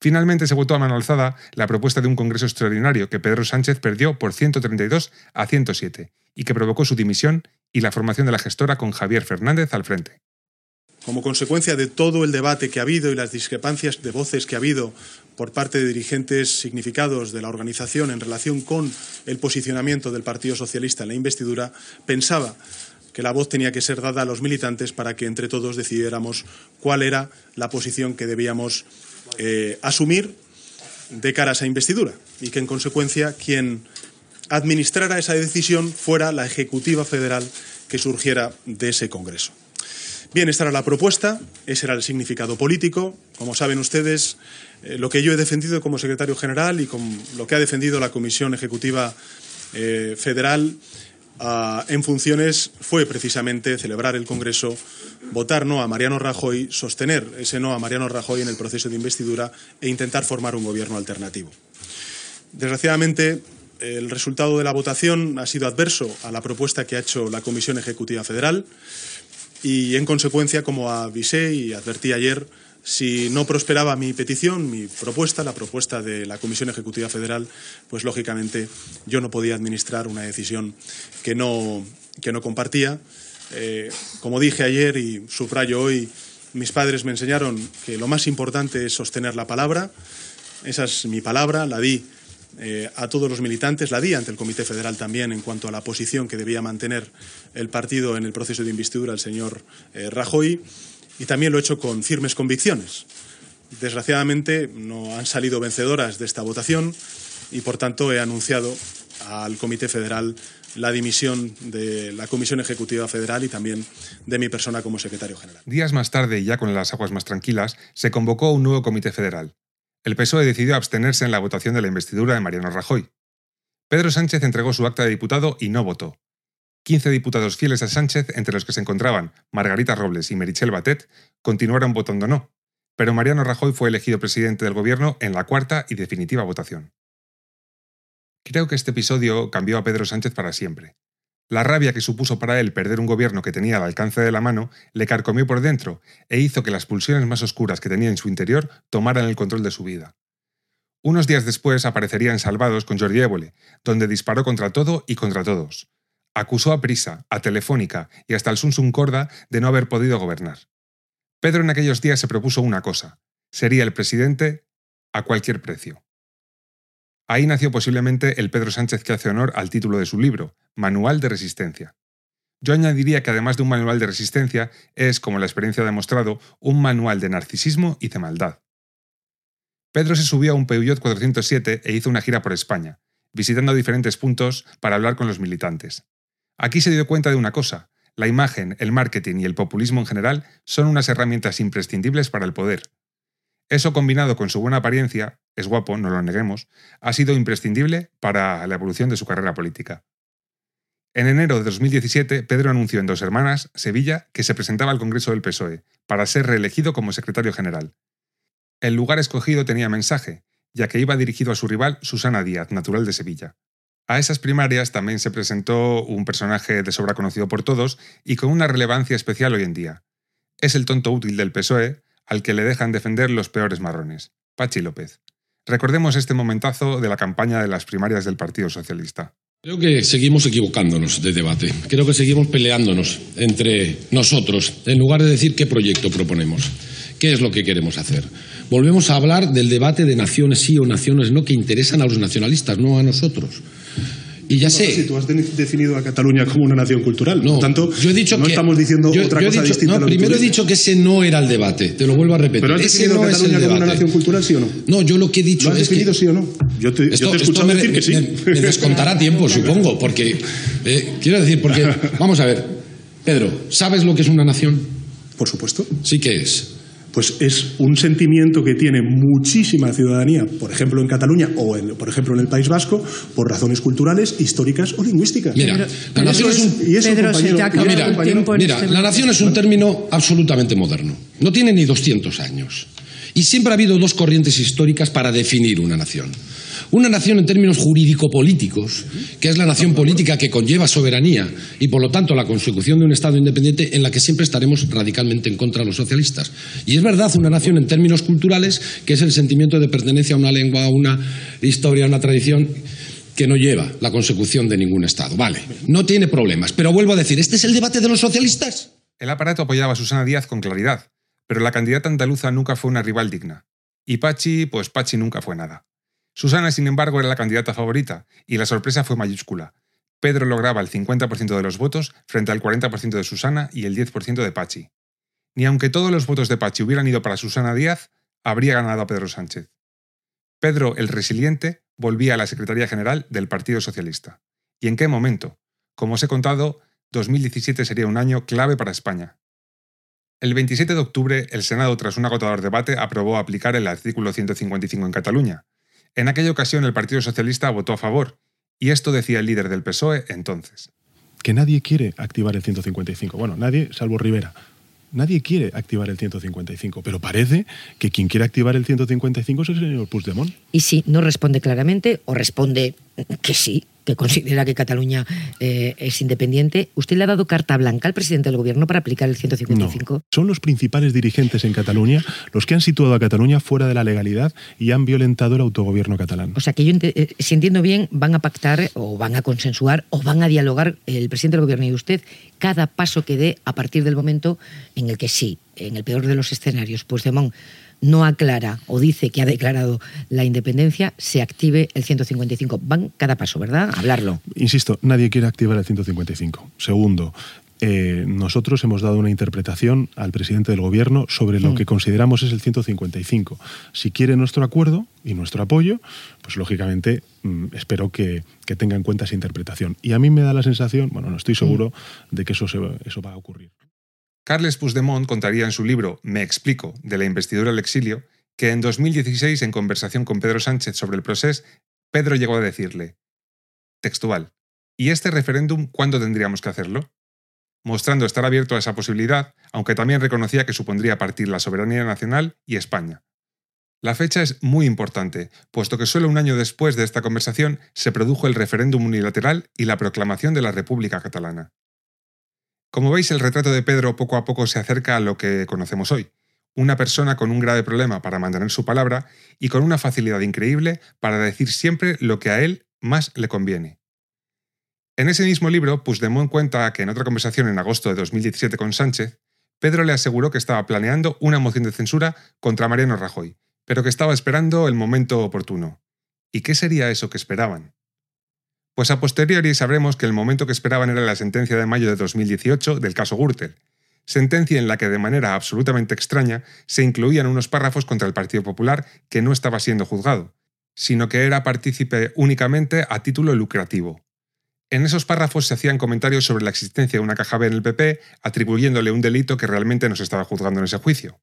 Finalmente se votó a mano alzada la propuesta de un Congreso extraordinario que Pedro Sánchez perdió por 132 a 107 y que provocó su dimisión y la formación de la gestora con Javier Fernández al frente. Como consecuencia de todo el debate que ha habido y las discrepancias de voces que ha habido por parte de dirigentes significados de la organización en relación con el posicionamiento del Partido Socialista en la investidura, pensaba que la voz tenía que ser dada a los militantes para que entre todos decidiéramos cuál era la posición que debíamos eh, asumir de cara a esa investidura y que, en consecuencia, quien administrara esa decisión fuera la Ejecutiva Federal que surgiera de ese Congreso. Bien, esta era la propuesta, ese era el significado político. Como saben ustedes, eh, lo que yo he defendido como secretario general y con lo que ha defendido la Comisión Ejecutiva eh, Federal ah, en funciones fue precisamente celebrar el Congreso, votar no a Mariano Rajoy, sostener ese no a Mariano Rajoy en el proceso de investidura e intentar formar un gobierno alternativo. Desgraciadamente, el resultado de la votación ha sido adverso a la propuesta que ha hecho la Comisión Ejecutiva Federal y, en consecuencia, como avisé y advertí ayer, si no prosperaba mi petición, mi propuesta, la propuesta de la Comisión Ejecutiva Federal, pues lógicamente yo no podía administrar una decisión que no, que no compartía. Eh, como dije ayer y subrayo hoy, mis padres me enseñaron que lo más importante es sostener la palabra. Esa es mi palabra, la di eh, a todos los militantes, la di ante el Comité Federal también en cuanto a la posición que debía mantener el partido en el proceso de investidura el señor eh, Rajoy y también lo he hecho con firmes convicciones. Desgraciadamente no han salido vencedoras de esta votación y, por tanto, he anunciado al Comité Federal la dimisión de la Comisión Ejecutiva Federal y también de mi persona como secretario general. Días más tarde, ya con las aguas más tranquilas, se convocó un nuevo Comité Federal. El PSOE decidió abstenerse en la votación de la investidura de Mariano Rajoy. Pedro Sánchez entregó su acta de diputado y no votó. 15 diputados fieles a Sánchez, entre los que se encontraban Margarita Robles y Merichel Batet, continuaron votando no, pero Mariano Rajoy fue elegido presidente del gobierno en la cuarta y definitiva votación. Creo que este episodio cambió a Pedro Sánchez para siempre. La rabia que supuso para él perder un gobierno que tenía al alcance de la mano le carcomió por dentro e hizo que las pulsiones más oscuras que tenía en su interior tomaran el control de su vida. Unos días después aparecería en Salvados con Jordi donde disparó contra todo y contra todos, Acusó a Prisa, a Telefónica y hasta al Sunsun Corda de no haber podido gobernar. Pedro en aquellos días se propuso una cosa, sería el presidente a cualquier precio. Ahí nació posiblemente el Pedro Sánchez que hace honor al título de su libro, Manual de Resistencia. Yo añadiría que además de un manual de resistencia, es, como la experiencia ha demostrado, un manual de narcisismo y de maldad. Pedro se subió a un Peugeot 407 e hizo una gira por España, visitando diferentes puntos para hablar con los militantes. Aquí se dio cuenta de una cosa, la imagen, el marketing y el populismo en general son unas herramientas imprescindibles para el poder. Eso combinado con su buena apariencia, es guapo, no lo neguemos, ha sido imprescindible para la evolución de su carrera política. En enero de 2017, Pedro anunció en Dos Hermanas, Sevilla, que se presentaba al Congreso del PSOE, para ser reelegido como secretario general. El lugar escogido tenía mensaje, ya que iba dirigido a su rival Susana Díaz, natural de Sevilla. A esas primarias también se presentó un personaje de sobra conocido por todos y con una relevancia especial hoy en día. Es el tonto útil del PSOE, al que le dejan defender los peores marrones, Pachi López. Recordemos este momentazo de la campaña de las primarias del Partido Socialista. Creo que seguimos equivocándonos de debate. Creo que seguimos peleándonos entre nosotros, en lugar de decir qué proyecto proponemos, qué es lo que queremos hacer. Volvemos a hablar del debate de naciones sí o naciones no que interesan a los nacionalistas, no a nosotros. Y ya sé. Si tú has definido a Cataluña como una nación cultural, no, tanto, yo he dicho no que, estamos diciendo otra yo cosa dicho, distinta. No, a primero he dicho que ese no era el debate, te lo vuelvo a repetir. ¿Pero has ese definido no a es el Cataluña como una nación cultural, sí o no? No, yo lo que he dicho ¿Lo has es definido que sí o no? Yo te, yo esto, te he escuchado me, decir que sí. me- me descontará tiempo, supongo, porque eh, quiero decir, porque vamos a ver, Pedro, ¿sabes lo que es una nación? Por supuesto. Sí que es. Pues es un sentimiento que tiene muchísima ciudadanía, por ejemplo en Cataluña o en- por ejemplo en el País Vasco, por razones culturales, históricas o lingüísticas. Mira, Pedro, la nación es un y eso, Pedro, se compañero, te ha y eso, acabado Mira, el compañero, tiempo en Mira, este la nación es un término absolutamente moderno. No tiene ni 200 años. Y siempre ha habido dos corrientes históricas para definir una nación. Una nación en términos jurídico-políticos, que es la nación política que conlleva soberanía y por lo tanto la consecución de un Estado independiente en la que siempre estaremos radicalmente en contra de los socialistas. Y es verdad, una nación en términos culturales, que es el sentimiento de pertenencia a una lengua, a una historia, a una tradición que no lleva la consecución de ningún Estado. Vale, no tiene problemas. Pero vuelvo a decir, ¿este es el debate de los socialistas? El aparato apoyaba a Susana Díaz con claridad, pero la candidata andaluza nunca fue una rival digna. Y Pachi, pues Pachi nunca fue nada. Susana, sin embargo, era la candidata favorita, y la sorpresa fue mayúscula. Pedro lograba el 50% de los votos frente al 40% de Susana y el 10% de Pachi. Ni aunque todos los votos de Pachi hubieran ido para Susana Díaz, habría ganado a Pedro Sánchez. Pedro, el resiliente, volvía a la Secretaría General del Partido Socialista. ¿Y en qué momento? Como os he contado, 2017 sería un año clave para España. El 27 de octubre, el Senado, tras un agotador debate, aprobó aplicar el artículo 155 en Cataluña. En aquella ocasión, el Partido Socialista votó a favor, y esto decía el líder del PSOE entonces. que nadie quiere activar el 155. Bueno, nadie, salvo Rivera. Nadie quiere activar el 155, pero parece que quien quiere activar el 155 es el señor Puigdemont. Y si no responde claramente o responde que sí, que considera que Cataluña eh, es independiente, ¿usted le ha dado carta blanca al presidente del gobierno para aplicar el 155? No. Son los principales dirigentes en Cataluña los que han situado a Cataluña fuera de la legalidad y han violentado el autogobierno catalán. O sea, que yo, eh, si entiendo bien, van a pactar o van a consensuar o van a dialogar el presidente del gobierno y usted cada paso que dé a partir del momento en el que sí, en el peor de los escenarios, Puigdemont no aclara o dice que ha declarado la independencia, se active el 155. Van cada paso, ¿verdad? hablarlo. Insisto, nadie quiere activar el 155. Segundo, eh, nosotros hemos dado una interpretación al presidente del gobierno sobre lo mm. que consideramos es el 155. Si quiere nuestro acuerdo y nuestro apoyo, pues lógicamente mm, espero que, tenga en cuenta esa interpretación. Y a mí me da la sensación, bueno, no estoy seguro mm. de que eso, eso va a ocurrir. Carles Puigdemont contaría en su libro Me explico, de la investidura al exilio, que en 2016, en conversación con Pedro Sánchez sobre el proceso, Pedro llegó a decirle, textual, ¿y este referéndum cuándo tendríamos que hacerlo? Mostrando estar abierto a esa posibilidad, aunque también reconocía que supondría partir la soberanía nacional y España. La fecha es muy importante, puesto que solo un año después de esta conversación se produjo el referéndum unilateral y la proclamación de la República Catalana. Como veis, el retrato de Pedro poco a poco se acerca a lo que conocemos hoy, una persona con un grave problema para mantener su palabra y con una facilidad increíble para decir siempre lo que a él más le conviene. En ese mismo libro, Puigdemont cuenta que en otra conversación en agosto de 2017 con Sánchez, Pedro le aseguró que estaba planeando una moción de censura contra Mariano Rajoy, pero que estaba esperando el momento oportuno. ¿Y qué sería eso que esperaban? Pues a posteriori sabremos que el momento que esperaban era la sentencia de mayo de 2018 del caso Gürtel, sentencia en la que de manera absolutamente extraña se incluían unos párrafos contra el Partido Popular que no estaba siendo juzgado, sino que era partícipe únicamente a título lucrativo. En esos párrafos se hacían comentarios sobre la existencia de una caja B en el PP, atribuyéndole un delito que realmente no se estaba juzgando en ese juicio.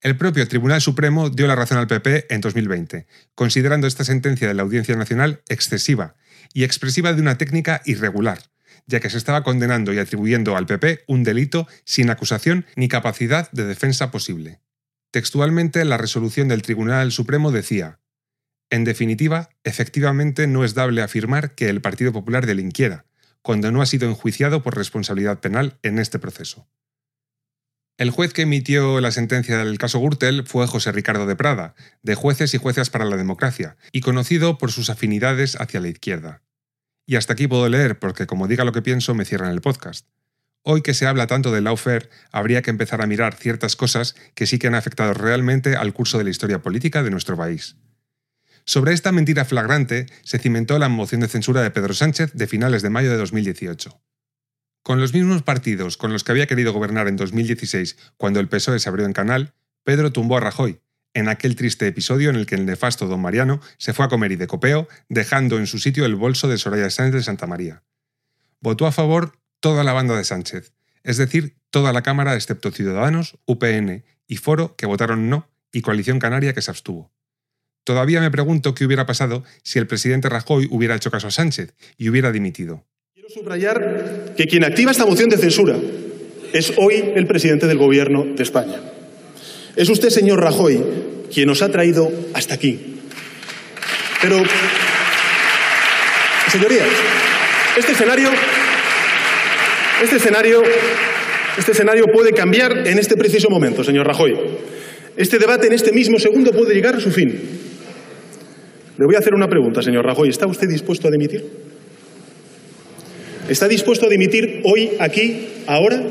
El propio Tribunal Supremo dio la razón al PP en 2020, considerando esta sentencia de la Audiencia Nacional excesiva y expresiva de una técnica irregular, ya que se estaba condenando y atribuyendo al PP un delito sin acusación ni capacidad de defensa posible. Textualmente, la resolución del Tribunal Supremo decía, en definitiva, efectivamente no es dable afirmar que el Partido Popular delinquiera, cuando no ha sido enjuiciado por responsabilidad penal en este proceso. El juez que emitió la sentencia del caso Gürtel fue José Ricardo de Prada, de Jueces y Jueces para la Democracia, y conocido por sus afinidades hacia la izquierda. Y hasta aquí puedo leer, porque como diga lo que pienso, me cierran el podcast. Hoy que se habla tanto del lawfare, habría que empezar a mirar ciertas cosas que sí que han afectado realmente al curso de la historia política de nuestro país. Sobre esta mentira flagrante se cimentó la moción de censura de Pedro Sánchez de finales de mayo de 2018. Con los mismos partidos con los que había querido gobernar en 2016 cuando el PSOE se abrió en canal, Pedro tumbó a Rajoy, en aquel triste episodio en el que el nefasto don Mariano se fue a comer y de copeo, dejando en su sitio el bolso de Soraya Sánchez de Santa María. Votó a favor toda la banda de Sánchez, es decir, toda la Cámara excepto Ciudadanos, UPN y Foro que votaron no y Coalición Canaria que se abstuvo. Todavía me pregunto qué hubiera pasado si el presidente Rajoy hubiera hecho caso a Sánchez y hubiera dimitido. Quiero subrayar que quien activa esta moción de censura es hoy el presidente del Gobierno de España. Es usted, señor Rajoy, quien nos ha traído hasta aquí. Pero, señorías, este escenario, este escenario, este escenario puede cambiar en este preciso momento, señor Rajoy. Este debate en este mismo segundo puede llegar a su fin. Le voy a hacer una pregunta, señor Rajoy. ¿Está usted dispuesto a dimitir? ¿Está dispuesto a dimitir hoy, aquí, ahora?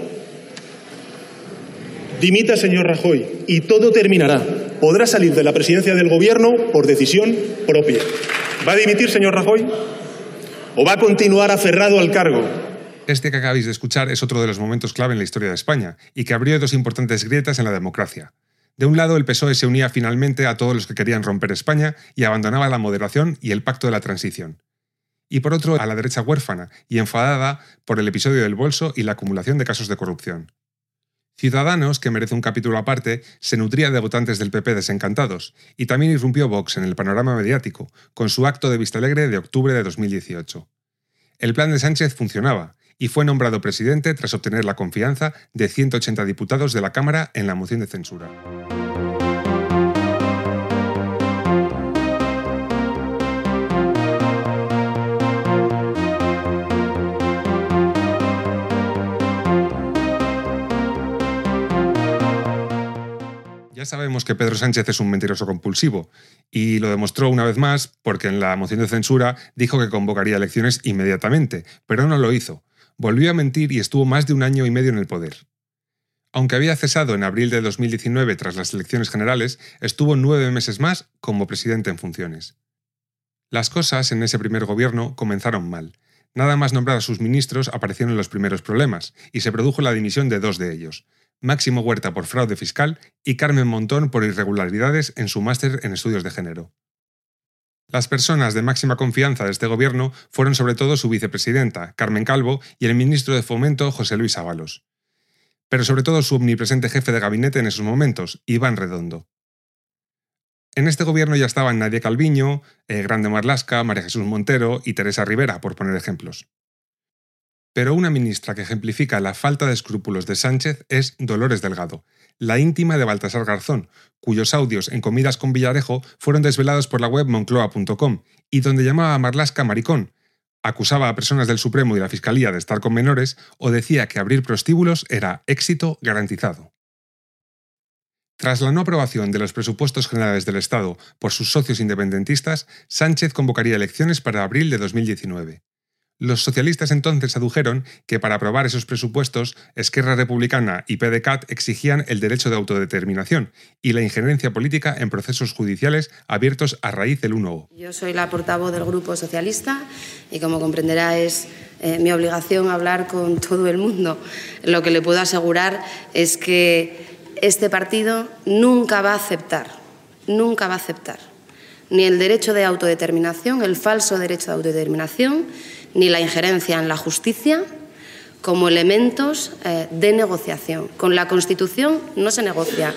Dimita, señor Rajoy, y todo terminará. Podrá salir de la presidencia del Gobierno por decisión propia. ¿Va a dimitir, señor Rajoy? ¿O va a continuar aferrado al cargo? Este que acabáis de escuchar es otro de los momentos clave en la historia de España y que abrió dos importantes grietas en la democracia. De un lado, el PSOE se unía finalmente a todos los que querían romper España y abandonaba la moderación y el pacto de la transición y por otro a la derecha huérfana y enfadada por el episodio del bolso y la acumulación de casos de corrupción. Ciudadanos, que merece un capítulo aparte, se nutría de votantes del PP desencantados, y también irrumpió Vox en el panorama mediático, con su acto de vista alegre de octubre de 2018. El plan de Sánchez funcionaba, y fue nombrado presidente tras obtener la confianza de 180 diputados de la Cámara en la moción de censura. Sabemos que Pedro Sánchez es un mentiroso compulsivo y lo demostró una vez más porque en la moción de censura dijo que convocaría elecciones inmediatamente, pero no lo hizo. Volvió a mentir y estuvo más de un año y medio en el poder. Aunque había cesado en abril de 2019 tras las elecciones generales, estuvo nueve meses más como presidente en funciones. Las cosas en ese primer gobierno comenzaron mal. Nada más nombrar a sus ministros aparecieron los primeros problemas, y se produjo la dimisión de dos de ellos, Máximo Huerta por fraude fiscal y Carmen Montón por irregularidades en su máster en estudios de género. Las personas de máxima confianza de este gobierno fueron sobre todo su vicepresidenta, Carmen Calvo, y el ministro de Fomento, José Luis Ábalos. Pero sobre todo su omnipresente jefe de gabinete en esos momentos, Iván Redondo. En este gobierno ya estaban Nadia Calviño, eh, Grande Marlasca, María Jesús Montero y Teresa Rivera, por poner ejemplos. Pero una ministra que ejemplifica la falta de escrúpulos de Sánchez es Dolores Delgado, la íntima de Baltasar Garzón, cuyos audios en comidas con Villarejo fueron desvelados por la web moncloa.com y donde llamaba a Marlasca maricón, acusaba a personas del Supremo y la Fiscalía de estar con menores o decía que abrir prostíbulos era éxito garantizado. Tras la no aprobación de los presupuestos generales del Estado por sus socios independentistas, Sánchez convocaría elecciones para abril de 2019. Los socialistas entonces adujeron que para aprobar esos presupuestos, Esquerra Republicana y PDCAT exigían el derecho de autodeterminación y la injerencia política en procesos judiciales abiertos a raíz del 1O. Yo soy la portavoz del Grupo Socialista y, como comprenderá, es eh, mi obligación hablar con todo el mundo. Lo que le puedo asegurar es que este partido nunca va a aceptar, nunca va a aceptar ni el derecho de autodeterminación, el falso derecho de autodeterminación, ni la injerencia en la justicia como elementos eh, de negociación. Con la Constitución no se negocia,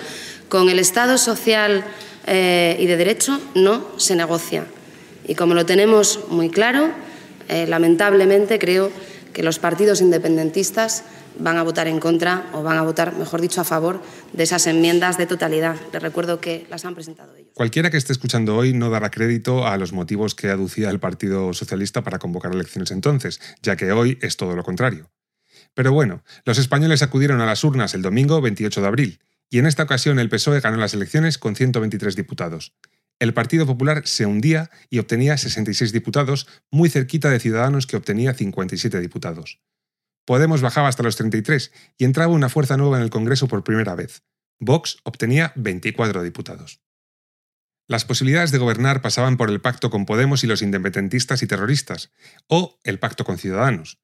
con el Estado social eh, y de derecho no se negocia. Y como lo tenemos muy claro, eh, lamentablemente creo que los partidos independentistas van a votar en contra o van a votar, mejor dicho, a favor de esas enmiendas de totalidad. Les recuerdo que las han presentado ellos. Cualquiera que esté escuchando hoy no dará crédito a los motivos que aducía el Partido Socialista para convocar elecciones entonces, ya que hoy es todo lo contrario. Pero bueno, los españoles acudieron a las urnas el domingo 28 de abril, y en esta ocasión el PSOE ganó las elecciones con 123 diputados. El Partido Popular se hundía y obtenía 66 diputados, muy cerquita de Ciudadanos que obtenía 57 diputados. Podemos bajaba hasta los 33 y entraba una fuerza nueva en el Congreso por primera vez. Vox obtenía 24 diputados. Las posibilidades de gobernar pasaban por el pacto con Podemos y los independentistas y terroristas, o el pacto con Ciudadanos.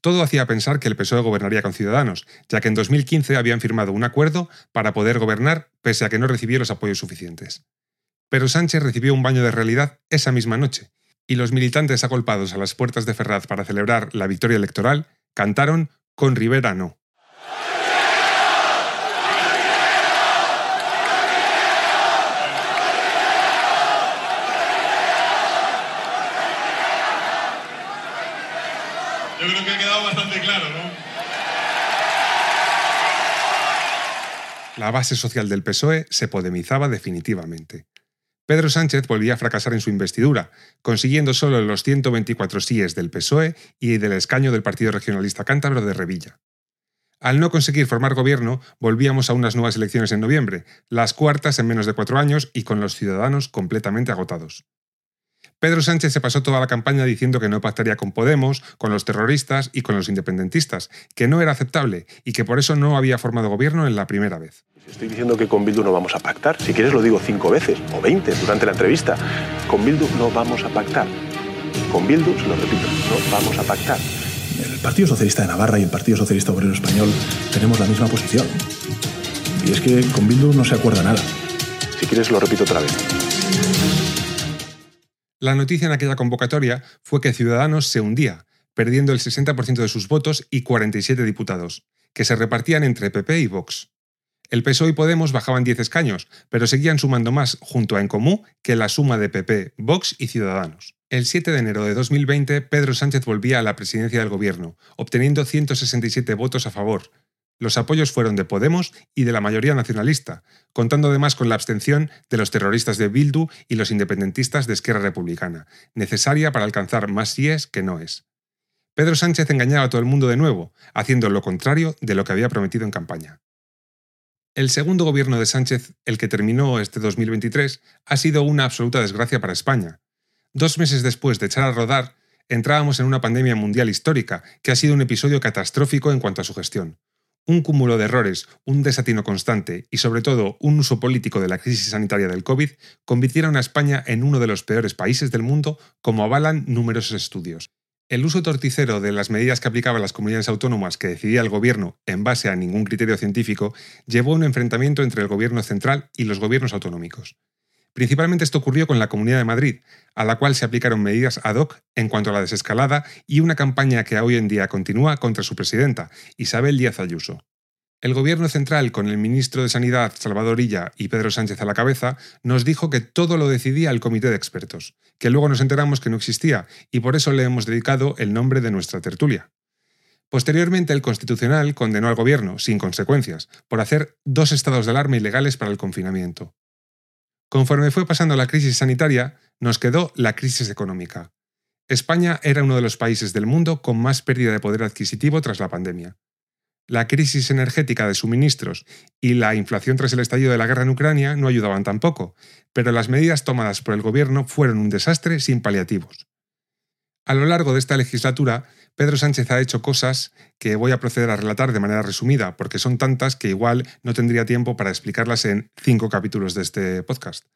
Todo hacía pensar que el PSOE gobernaría con Ciudadanos, ya que en 2015 habían firmado un acuerdo para poder gobernar pese a que no recibió los apoyos suficientes. Pero Sánchez recibió un baño de realidad esa misma noche, y los militantes agolpados a las puertas de Ferraz para celebrar la victoria electoral cantaron Con Rivera no. Yo creo que ha quedado bastante claro, ¿no? La base social del PSOE se podemizaba definitivamente. Pedro Sánchez volvía a fracasar en su investidura, consiguiendo solo los 124 síes del PSOE y del escaño del Partido Regionalista Cántabro de Revilla. Al no conseguir formar gobierno, volvíamos a unas nuevas elecciones en noviembre, las cuartas en menos de cuatro años y con los ciudadanos completamente agotados. Pedro Sánchez se pasó toda la campaña diciendo que no pactaría con Podemos, con los terroristas y con los independentistas, que no era aceptable y que por eso no había formado gobierno en la primera vez. Estoy diciendo que con Bildu no vamos a pactar. Si quieres lo digo cinco veces o veinte durante la entrevista. Con Bildu no vamos a pactar. Con Bildu, se lo repito, no vamos a pactar. El Partido Socialista de Navarra y el Partido Socialista Obrero Español tenemos la misma posición. Y es que con Bildu no se acuerda nada. Si quieres lo repito otra vez. La noticia en aquella convocatoria fue que Ciudadanos se hundía, perdiendo el 60% de sus votos y 47 diputados, que se repartían entre PP y Vox. El PSOE y Podemos bajaban 10 escaños, pero seguían sumando más junto a En Comú que la suma de PP, Vox y Ciudadanos. El 7 de enero de 2020, Pedro Sánchez volvía a la presidencia del gobierno, obteniendo 167 votos a favor. Los apoyos fueron de Podemos y de la mayoría nacionalista, contando además con la abstención de los terroristas de Bildu y los independentistas de Esquerra Republicana, necesaria para alcanzar más síes que no es. Pedro Sánchez engañaba a todo el mundo de nuevo, haciendo lo contrario de lo que había prometido en campaña. El segundo gobierno de Sánchez, el que terminó este 2023, ha sido una absoluta desgracia para España. Dos meses después de echar a rodar, entrábamos en una pandemia mundial histórica, que ha sido un episodio catastrófico en cuanto a su gestión. Un cúmulo de errores, un desatino constante y sobre todo un uso político de la crisis sanitaria del COVID convirtieron a España en uno de los peores países del mundo, como avalan numerosos estudios. El uso torticero de las medidas que aplicaban las comunidades autónomas que decidía el gobierno en base a ningún criterio científico llevó a un enfrentamiento entre el gobierno central y los gobiernos autonómicos. Principalmente esto ocurrió con la Comunidad de Madrid, a la cual se aplicaron medidas ad hoc en cuanto a la desescalada y una campaña que hoy en día continúa contra su presidenta, Isabel Díaz Ayuso. El gobierno central, con el ministro de Sanidad Salvador Illa y Pedro Sánchez a la cabeza, nos dijo que todo lo decidía el comité de expertos, que luego nos enteramos que no existía y por eso le hemos dedicado el nombre de nuestra tertulia. Posteriormente, el Constitucional condenó al gobierno, sin consecuencias, por hacer dos estados de alarma ilegales para el confinamiento. Conforme fue pasando la crisis sanitaria, nos quedó la crisis económica. España era uno de los países del mundo con más pérdida de poder adquisitivo tras la pandemia. La crisis energética de suministros y la inflación tras el estallido de la guerra en Ucrania no ayudaban tampoco, pero las medidas tomadas por el gobierno fueron un desastre sin paliativos. A lo largo de esta legislatura, Pedro Sánchez ha hecho cosas que voy a proceder a relatar de manera resumida, porque son tantas que igual no tendría tiempo para explicarlas en cinco capítulos de este podcast.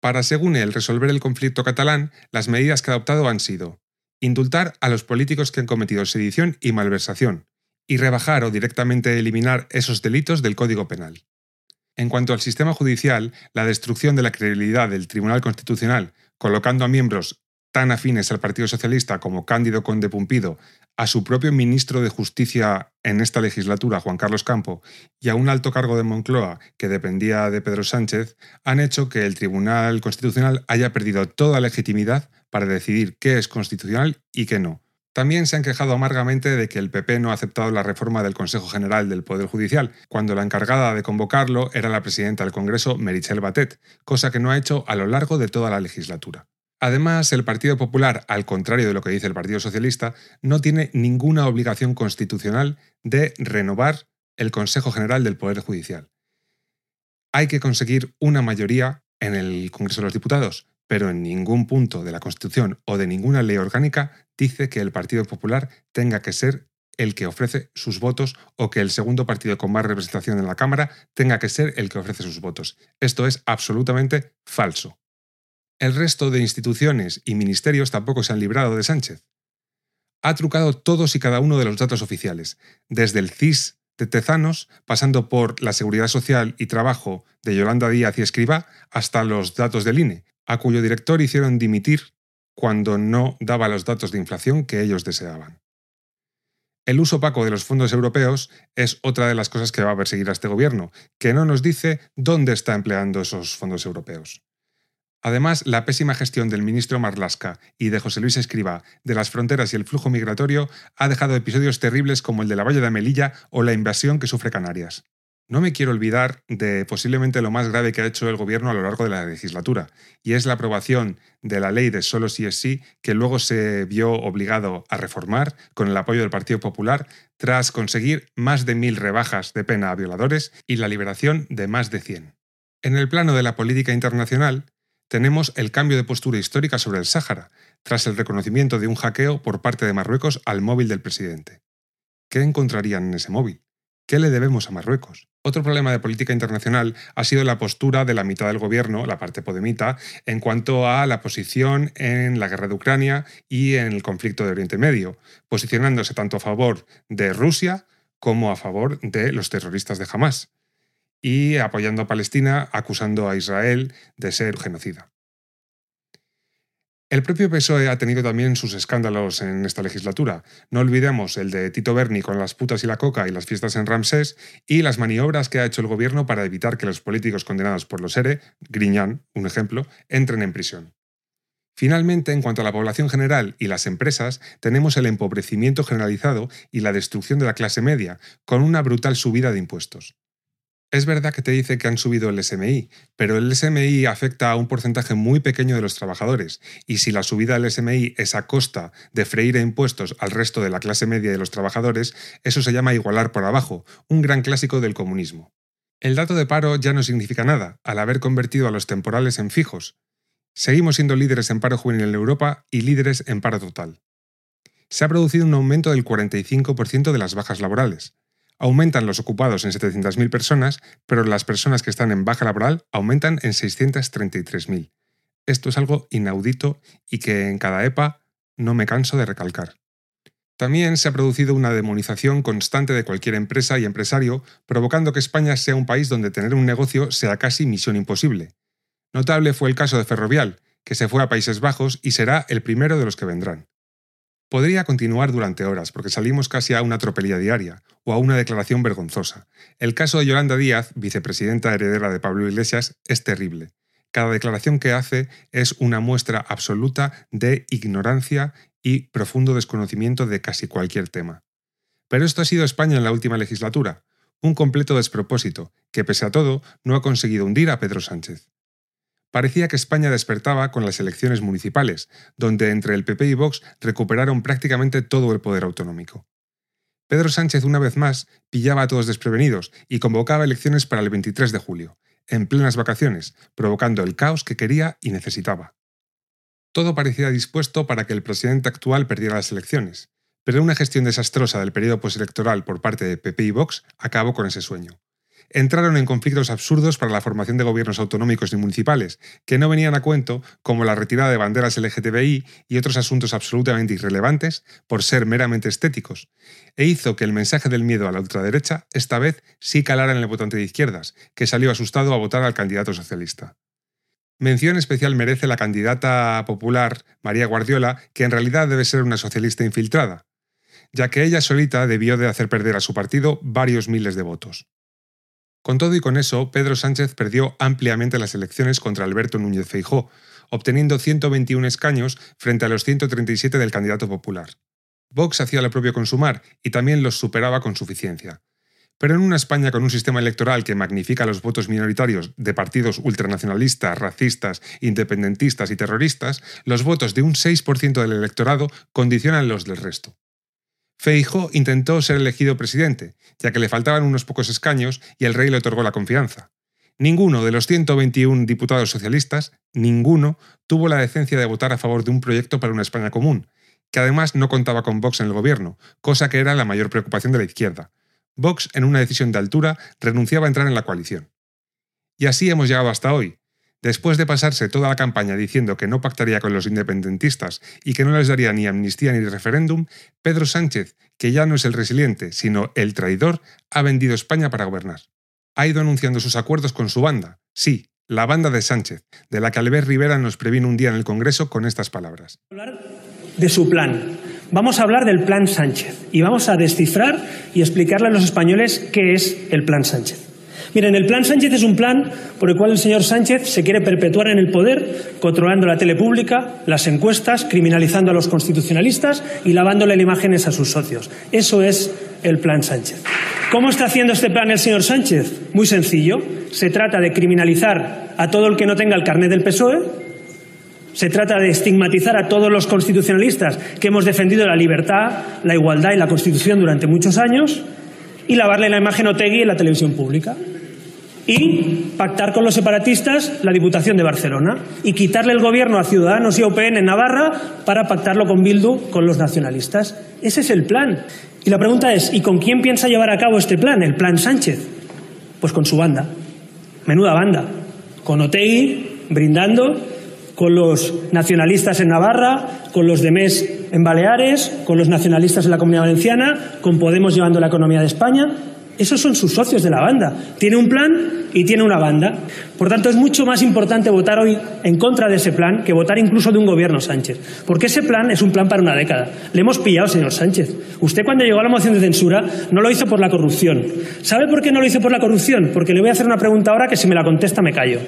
Para, según él, resolver el conflicto catalán, las medidas que ha adoptado han sido indultar a los políticos que han cometido sedición y malversación, y rebajar o directamente eliminar esos delitos del Código Penal. En cuanto al sistema judicial, la destrucción de la credibilidad del Tribunal Constitucional, colocando a miembros tan afines al Partido Socialista como Cándido Conde Pumpido, a su propio ministro de Justicia en esta legislatura, Juan Carlos Campo, y a un alto cargo de Moncloa que dependía de Pedro Sánchez, han hecho que el Tribunal Constitucional haya perdido toda legitimidad para decidir qué es constitucional y qué no, también se han quejado amargamente de que el PP no ha aceptado la reforma del Consejo General del Poder Judicial, cuando la encargada de convocarlo era la presidenta del Congreso, Merichel Batet, cosa que no ha hecho a lo largo de toda la legislatura. Además, el Partido Popular, al contrario de lo que dice el Partido Socialista, no tiene ninguna obligación constitucional de renovar el Consejo General del Poder Judicial. Hay que conseguir una mayoría en el Congreso de los Diputados, pero en ningún punto de la Constitución o de ninguna ley orgánica dice que el Partido Popular tenga que ser el que ofrece sus votos o que el segundo partido con más representación en la Cámara tenga que ser el que ofrece sus votos. Esto es absolutamente falso. El resto de instituciones y ministerios tampoco se han librado de Sánchez. Ha trucado todos y cada uno de los datos oficiales, desde el CIS de Tezanos, pasando por la Seguridad Social y Trabajo de Yolanda Díaz y Escriba, hasta los datos del INE, a cuyo director hicieron dimitir cuando no daba los datos de inflación que ellos deseaban. El uso opaco de los fondos europeos es otra de las cosas que va a perseguir a este gobierno, que no nos dice dónde está empleando esos fondos europeos. Además, la pésima gestión del ministro Marlasca y de José Luis Escriba de las fronteras y el flujo migratorio ha dejado episodios terribles como el de la valla de Melilla o la invasión que sufre Canarias. No me quiero olvidar de posiblemente lo más grave que ha hecho el Gobierno a lo largo de la legislatura, y es la aprobación de la ley de solo sí es sí, que luego se vio obligado a reformar con el apoyo del Partido Popular tras conseguir más de mil rebajas de pena a violadores y la liberación de más de 100. En el plano de la política internacional, tenemos el cambio de postura histórica sobre el Sáhara, tras el reconocimiento de un hackeo por parte de Marruecos al móvil del presidente. ¿Qué encontrarían en ese móvil? ¿Qué le debemos a Marruecos? Otro problema de política internacional ha sido la postura de la mitad del gobierno, la parte podemita, en cuanto a la posición en la guerra de Ucrania y en el conflicto de Oriente Medio, posicionándose tanto a favor de Rusia como a favor de los terroristas de Hamas, y apoyando a Palestina, acusando a Israel de ser genocida. El propio PSOE ha tenido también sus escándalos en esta legislatura. No olvidemos el de Tito Berni con las putas y la coca y las fiestas en Ramsés y las maniobras que ha hecho el gobierno para evitar que los políticos condenados por los ERE, Griñán, un ejemplo, entren en prisión. Finalmente, en cuanto a la población general y las empresas, tenemos el empobrecimiento generalizado y la destrucción de la clase media, con una brutal subida de impuestos. Es verdad que te dice que han subido el SMI, pero el SMI afecta a un porcentaje muy pequeño de los trabajadores, y si la subida del SMI es a costa de freír impuestos al resto de la clase media de los trabajadores, eso se llama igualar por abajo, un gran clásico del comunismo. El dato de paro ya no significa nada, al haber convertido a los temporales en fijos. Seguimos siendo líderes en paro juvenil en Europa y líderes en paro total. Se ha producido un aumento del 45% de las bajas laborales, aumentan los ocupados en 700.000 personas, pero las personas que están en baja laboral aumentan en 633.000. Esto es algo inaudito y que en cada EPA no me canso de recalcar. También se ha producido una demonización constante de cualquier empresa y empresario, provocando que España sea un país donde tener un negocio sea casi misión imposible. Notable fue el caso de Ferrovial, que se fue a Países Bajos y será el primero de los que vendrán. Podría continuar durante horas, porque salimos casi a una tropelía diaria, o a una declaración vergonzosa. El caso de Yolanda Díaz, vicepresidenta heredera de Pablo Iglesias, es terrible. Cada declaración que hace es una muestra absoluta de ignorancia y profundo desconocimiento de casi cualquier tema. Pero esto ha sido España en la última legislatura, un completo despropósito, que pese a todo no ha conseguido hundir a Pedro Sánchez parecía que España despertaba con las elecciones municipales, donde entre el PP y Vox recuperaron prácticamente todo el poder autonómico. Pedro Sánchez una vez más pillaba a todos desprevenidos y convocaba elecciones para el 23 de julio, en plenas vacaciones, provocando el caos que quería y necesitaba. Todo parecía dispuesto para que el presidente actual perdiera las elecciones, pero una gestión desastrosa del periodo postelectoral por parte de PP y Vox acabó con ese sueño entraron en conflictos absurdos para la formación de gobiernos autonómicos y municipales, que no venían a cuento, como la retirada de banderas LGTBI y otros asuntos absolutamente irrelevantes por ser meramente estéticos, e hizo que el mensaje del miedo a la ultraderecha esta vez sí calara en el votante de izquierdas, que salió asustado a votar al candidato socialista. Mención especial merece la candidata popular María Guardiola, que en realidad debe ser una socialista infiltrada, ya que ella solita debió de hacer perder a su partido varios miles de votos. Con todo y con eso, Pedro Sánchez perdió ampliamente las elecciones contra Alberto Núñez Feijó, obteniendo 121 escaños frente a los 137 del candidato popular. Vox hacía lo propio con Sumar y también los superaba con suficiencia. Pero en una España con un sistema electoral que magnifica los votos minoritarios de partidos ultranacionalistas, racistas, independentistas y terroristas, los votos de un 6% del electorado condicionan los del resto. Feijo intentó ser elegido presidente, ya que le faltaban unos pocos escaños y el rey le otorgó la confianza. Ninguno de los 121 diputados socialistas, ninguno, tuvo la decencia de votar a favor de un proyecto para una España común, que además no contaba con Vox en el gobierno, cosa que era la mayor preocupación de la izquierda. Vox, en una decisión de altura, renunciaba a entrar en la coalición. Y así hemos llegado hasta hoy, Después de pasarse toda la campaña diciendo que no pactaría con los independentistas y que no les daría ni amnistía ni referéndum, Pedro Sánchez, que ya no es el resiliente, sino el traidor, ha vendido España para gobernar. Ha ido anunciando sus acuerdos con su banda, sí, la banda de Sánchez, de la que Albert Rivera nos previno un día en el Congreso con estas palabras. De su plan. Vamos a hablar del plan Sánchez y vamos a descifrar y explicarle a los españoles qué es el plan Sánchez. Miren, el plan Sánchez es un plan por el cual el señor Sánchez se quiere perpetuar en el poder, controlando la tele pública, las encuestas, criminalizando a los constitucionalistas y lavándole las imágenes a sus socios. Eso es el plan Sánchez. ¿Cómo está haciendo este plan el señor Sánchez? Muy sencillo. Se trata de criminalizar a todo el que no tenga el carnet del PSOE, se trata de estigmatizar a todos los constitucionalistas que hemos defendido la libertad, la igualdad y la Constitución durante muchos años y lavarle la imagen Otegui en la televisión pública y pactar con los separatistas la Diputación de Barcelona y quitarle el gobierno a Ciudadanos y a UPN en Navarra para pactarlo con Bildu con los nacionalistas. Ese es el plan. Y la pregunta es, ¿y con quién piensa llevar a cabo este plan, el plan Sánchez? Pues con su banda. Menuda banda. Con Otegui brindando, con los nacionalistas en Navarra, con los de MES en Baleares, con los nacionalistas en la Comunidad Valenciana, con Podemos llevando la economía de España. Esos son sus socios de la banda. Tiene un plan y tiene una banda. Por tanto, es mucho más importante votar hoy en contra de ese plan que votar incluso de un gobierno Sánchez. Porque ese plan es un plan para una década. Le hemos pillado, señor Sánchez. Usted cuando llegó a la moción de censura no lo hizo por la corrupción. ¿Sabe por qué no lo hizo por la corrupción? Porque le voy a hacer una pregunta ahora que si me la contesta me callo.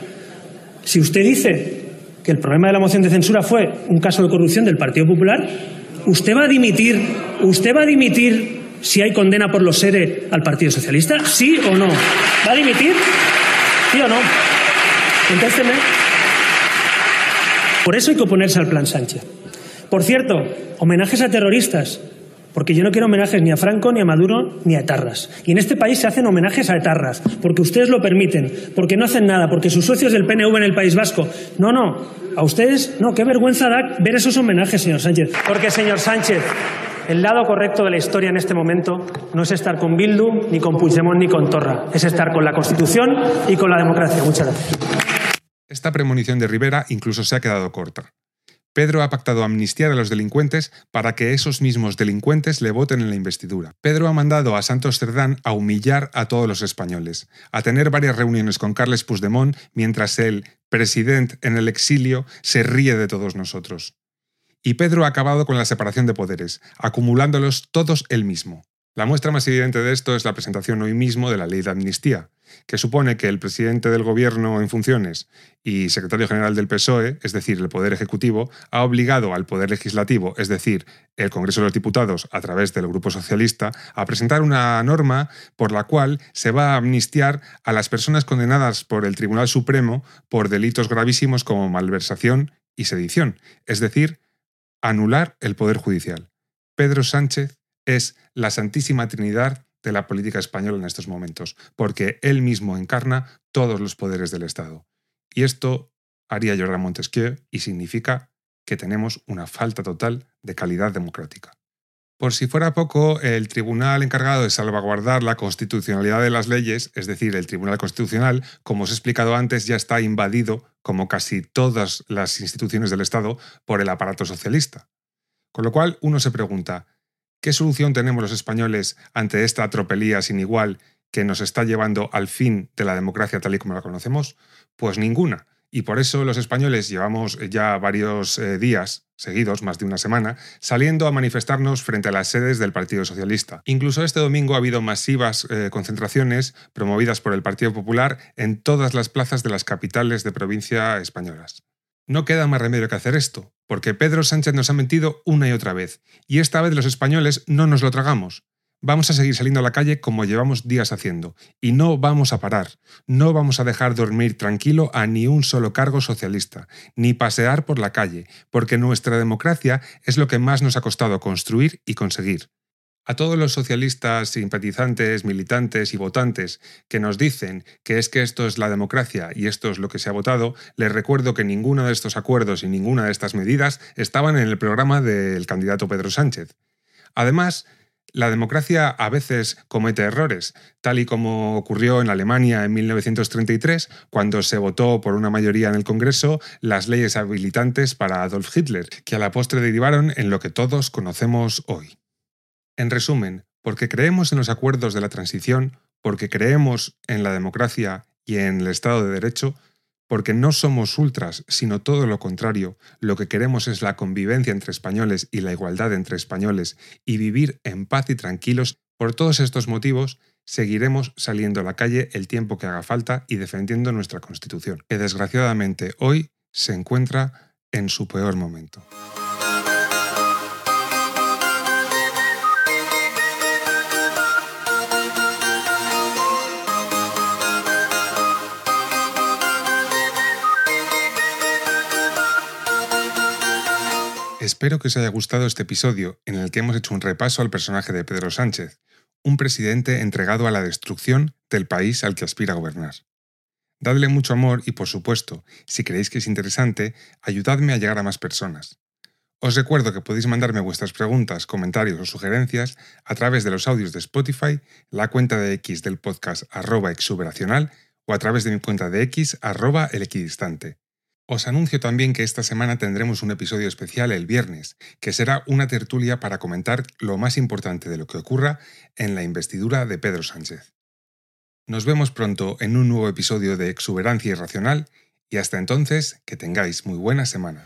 Si usted dice que el problema de la moción de censura fue un caso de corrupción del Partido Popular, ¿usted va a dimitir, usted va a dimitir si hay condena por los SERE al Partido Socialista? ¿Sí o no? ¿Va a dimitir? ¿Sí o no? Contésteme. Por eso hay que oponerse al plan Sánchez. Por cierto, homenajes a terroristas. Porque yo no quiero homenajes ni a Franco, ni a Maduro, ni a etarras. Y en este país se hacen homenajes a etarras, porque ustedes lo permiten, porque no hacen nada, porque sus socios del PNV en el País Vasco. No, no, a ustedes, no, qué vergüenza da ver esos homenajes, señor Sánchez. Porque, señor Sánchez, el lado correcto de la historia en este momento no es estar con Bildu, ni con Puigdemont, ni con Torra. Es estar con la Constitución y con la democracia. Muchas gracias. Esta premonición de Rivera incluso se ha quedado corta. Pedro ha pactado amnistiar a los delincuentes para que esos mismos delincuentes le voten en la investidura. Pedro ha mandado a Santos Cerdán a humillar a todos los españoles, a tener varias reuniones con Carles Puigdemont mientras el presidente en el exilio se ríe de todos nosotros. Y Pedro ha acabado con la separación de poderes, acumulándolos todos él mismo. La muestra más evidente de esto es la presentación hoy mismo de la ley de amnistía, que supone que el presidente del Gobierno en funciones y secretario general del PSOE, es decir, el Poder Ejecutivo, ha obligado al Poder Legislativo, es decir, el Congreso de los Diputados, a través del Grupo Socialista, a presentar una norma por la cual se va a amnistiar a las personas condenadas por el Tribunal Supremo por delitos gravísimos como malversación y sedición, es decir, anular el Poder Judicial. Pedro Sánchez es la Santísima Trinidad de la política española en estos momentos, porque él mismo encarna todos los poderes del Estado. Y esto haría llorar a Montesquieu y significa que tenemos una falta total de calidad democrática. Por si fuera poco, el tribunal encargado de salvaguardar la constitucionalidad de las leyes, es decir, el Tribunal Constitucional, como os he explicado antes, ya está invadido, como casi todas las instituciones del Estado, por el aparato socialista. Con lo cual, uno se pregunta, ¿Qué solución tenemos los españoles ante esta atropelía sin igual que nos está llevando al fin de la democracia tal y como la conocemos? Pues ninguna. Y por eso los españoles llevamos ya varios eh, días seguidos, más de una semana, saliendo a manifestarnos frente a las sedes del Partido Socialista. Incluso este domingo ha habido masivas eh, concentraciones promovidas por el Partido Popular en todas las plazas de las capitales de provincia españolas. No queda más remedio que hacer esto, porque Pedro Sánchez nos ha mentido una y otra vez, y esta vez los españoles no nos lo tragamos. Vamos a seguir saliendo a la calle como llevamos días haciendo, y no vamos a parar, no vamos a dejar dormir tranquilo a ni un solo cargo socialista, ni pasear por la calle, porque nuestra democracia es lo que más nos ha costado construir y conseguir. A todos los socialistas, simpatizantes, militantes y votantes que nos dicen que es que esto es la democracia y esto es lo que se ha votado, les recuerdo que ninguno de estos acuerdos y ninguna de estas medidas estaban en el programa del candidato Pedro Sánchez. Además, la democracia a veces comete errores, tal y como ocurrió en Alemania en 1933, cuando se votó por una mayoría en el Congreso las leyes habilitantes para Adolf Hitler, que a la postre derivaron en lo que todos conocemos hoy. En resumen, porque creemos en los acuerdos de la transición, porque creemos en la democracia y en el Estado de Derecho, porque no somos ultras, sino todo lo contrario, lo que queremos es la convivencia entre españoles y la igualdad entre españoles y vivir en paz y tranquilos, por todos estos motivos seguiremos saliendo a la calle el tiempo que haga falta y defendiendo nuestra Constitución, que desgraciadamente hoy se encuentra en su peor momento. Espero que os haya gustado este episodio en el que hemos hecho un repaso al personaje de Pedro Sánchez, un presidente entregado a la destrucción del país al que aspira a gobernar. Dadle mucho amor y, por supuesto, si creéis que es interesante, ayudadme a llegar a más personas. Os recuerdo que podéis mandarme vuestras preguntas, comentarios o sugerencias a través de los audios de Spotify, la cuenta de X del podcast arroba exuberacional o a través de mi cuenta de X arroba el equidistante. Os anuncio también que esta semana tendremos un episodio especial el viernes, que será una tertulia para comentar lo más importante de lo que ocurra en la investidura de Pedro Sánchez. Nos vemos pronto en un nuevo episodio de Exuberancia Irracional y hasta entonces que tengáis muy buena semana.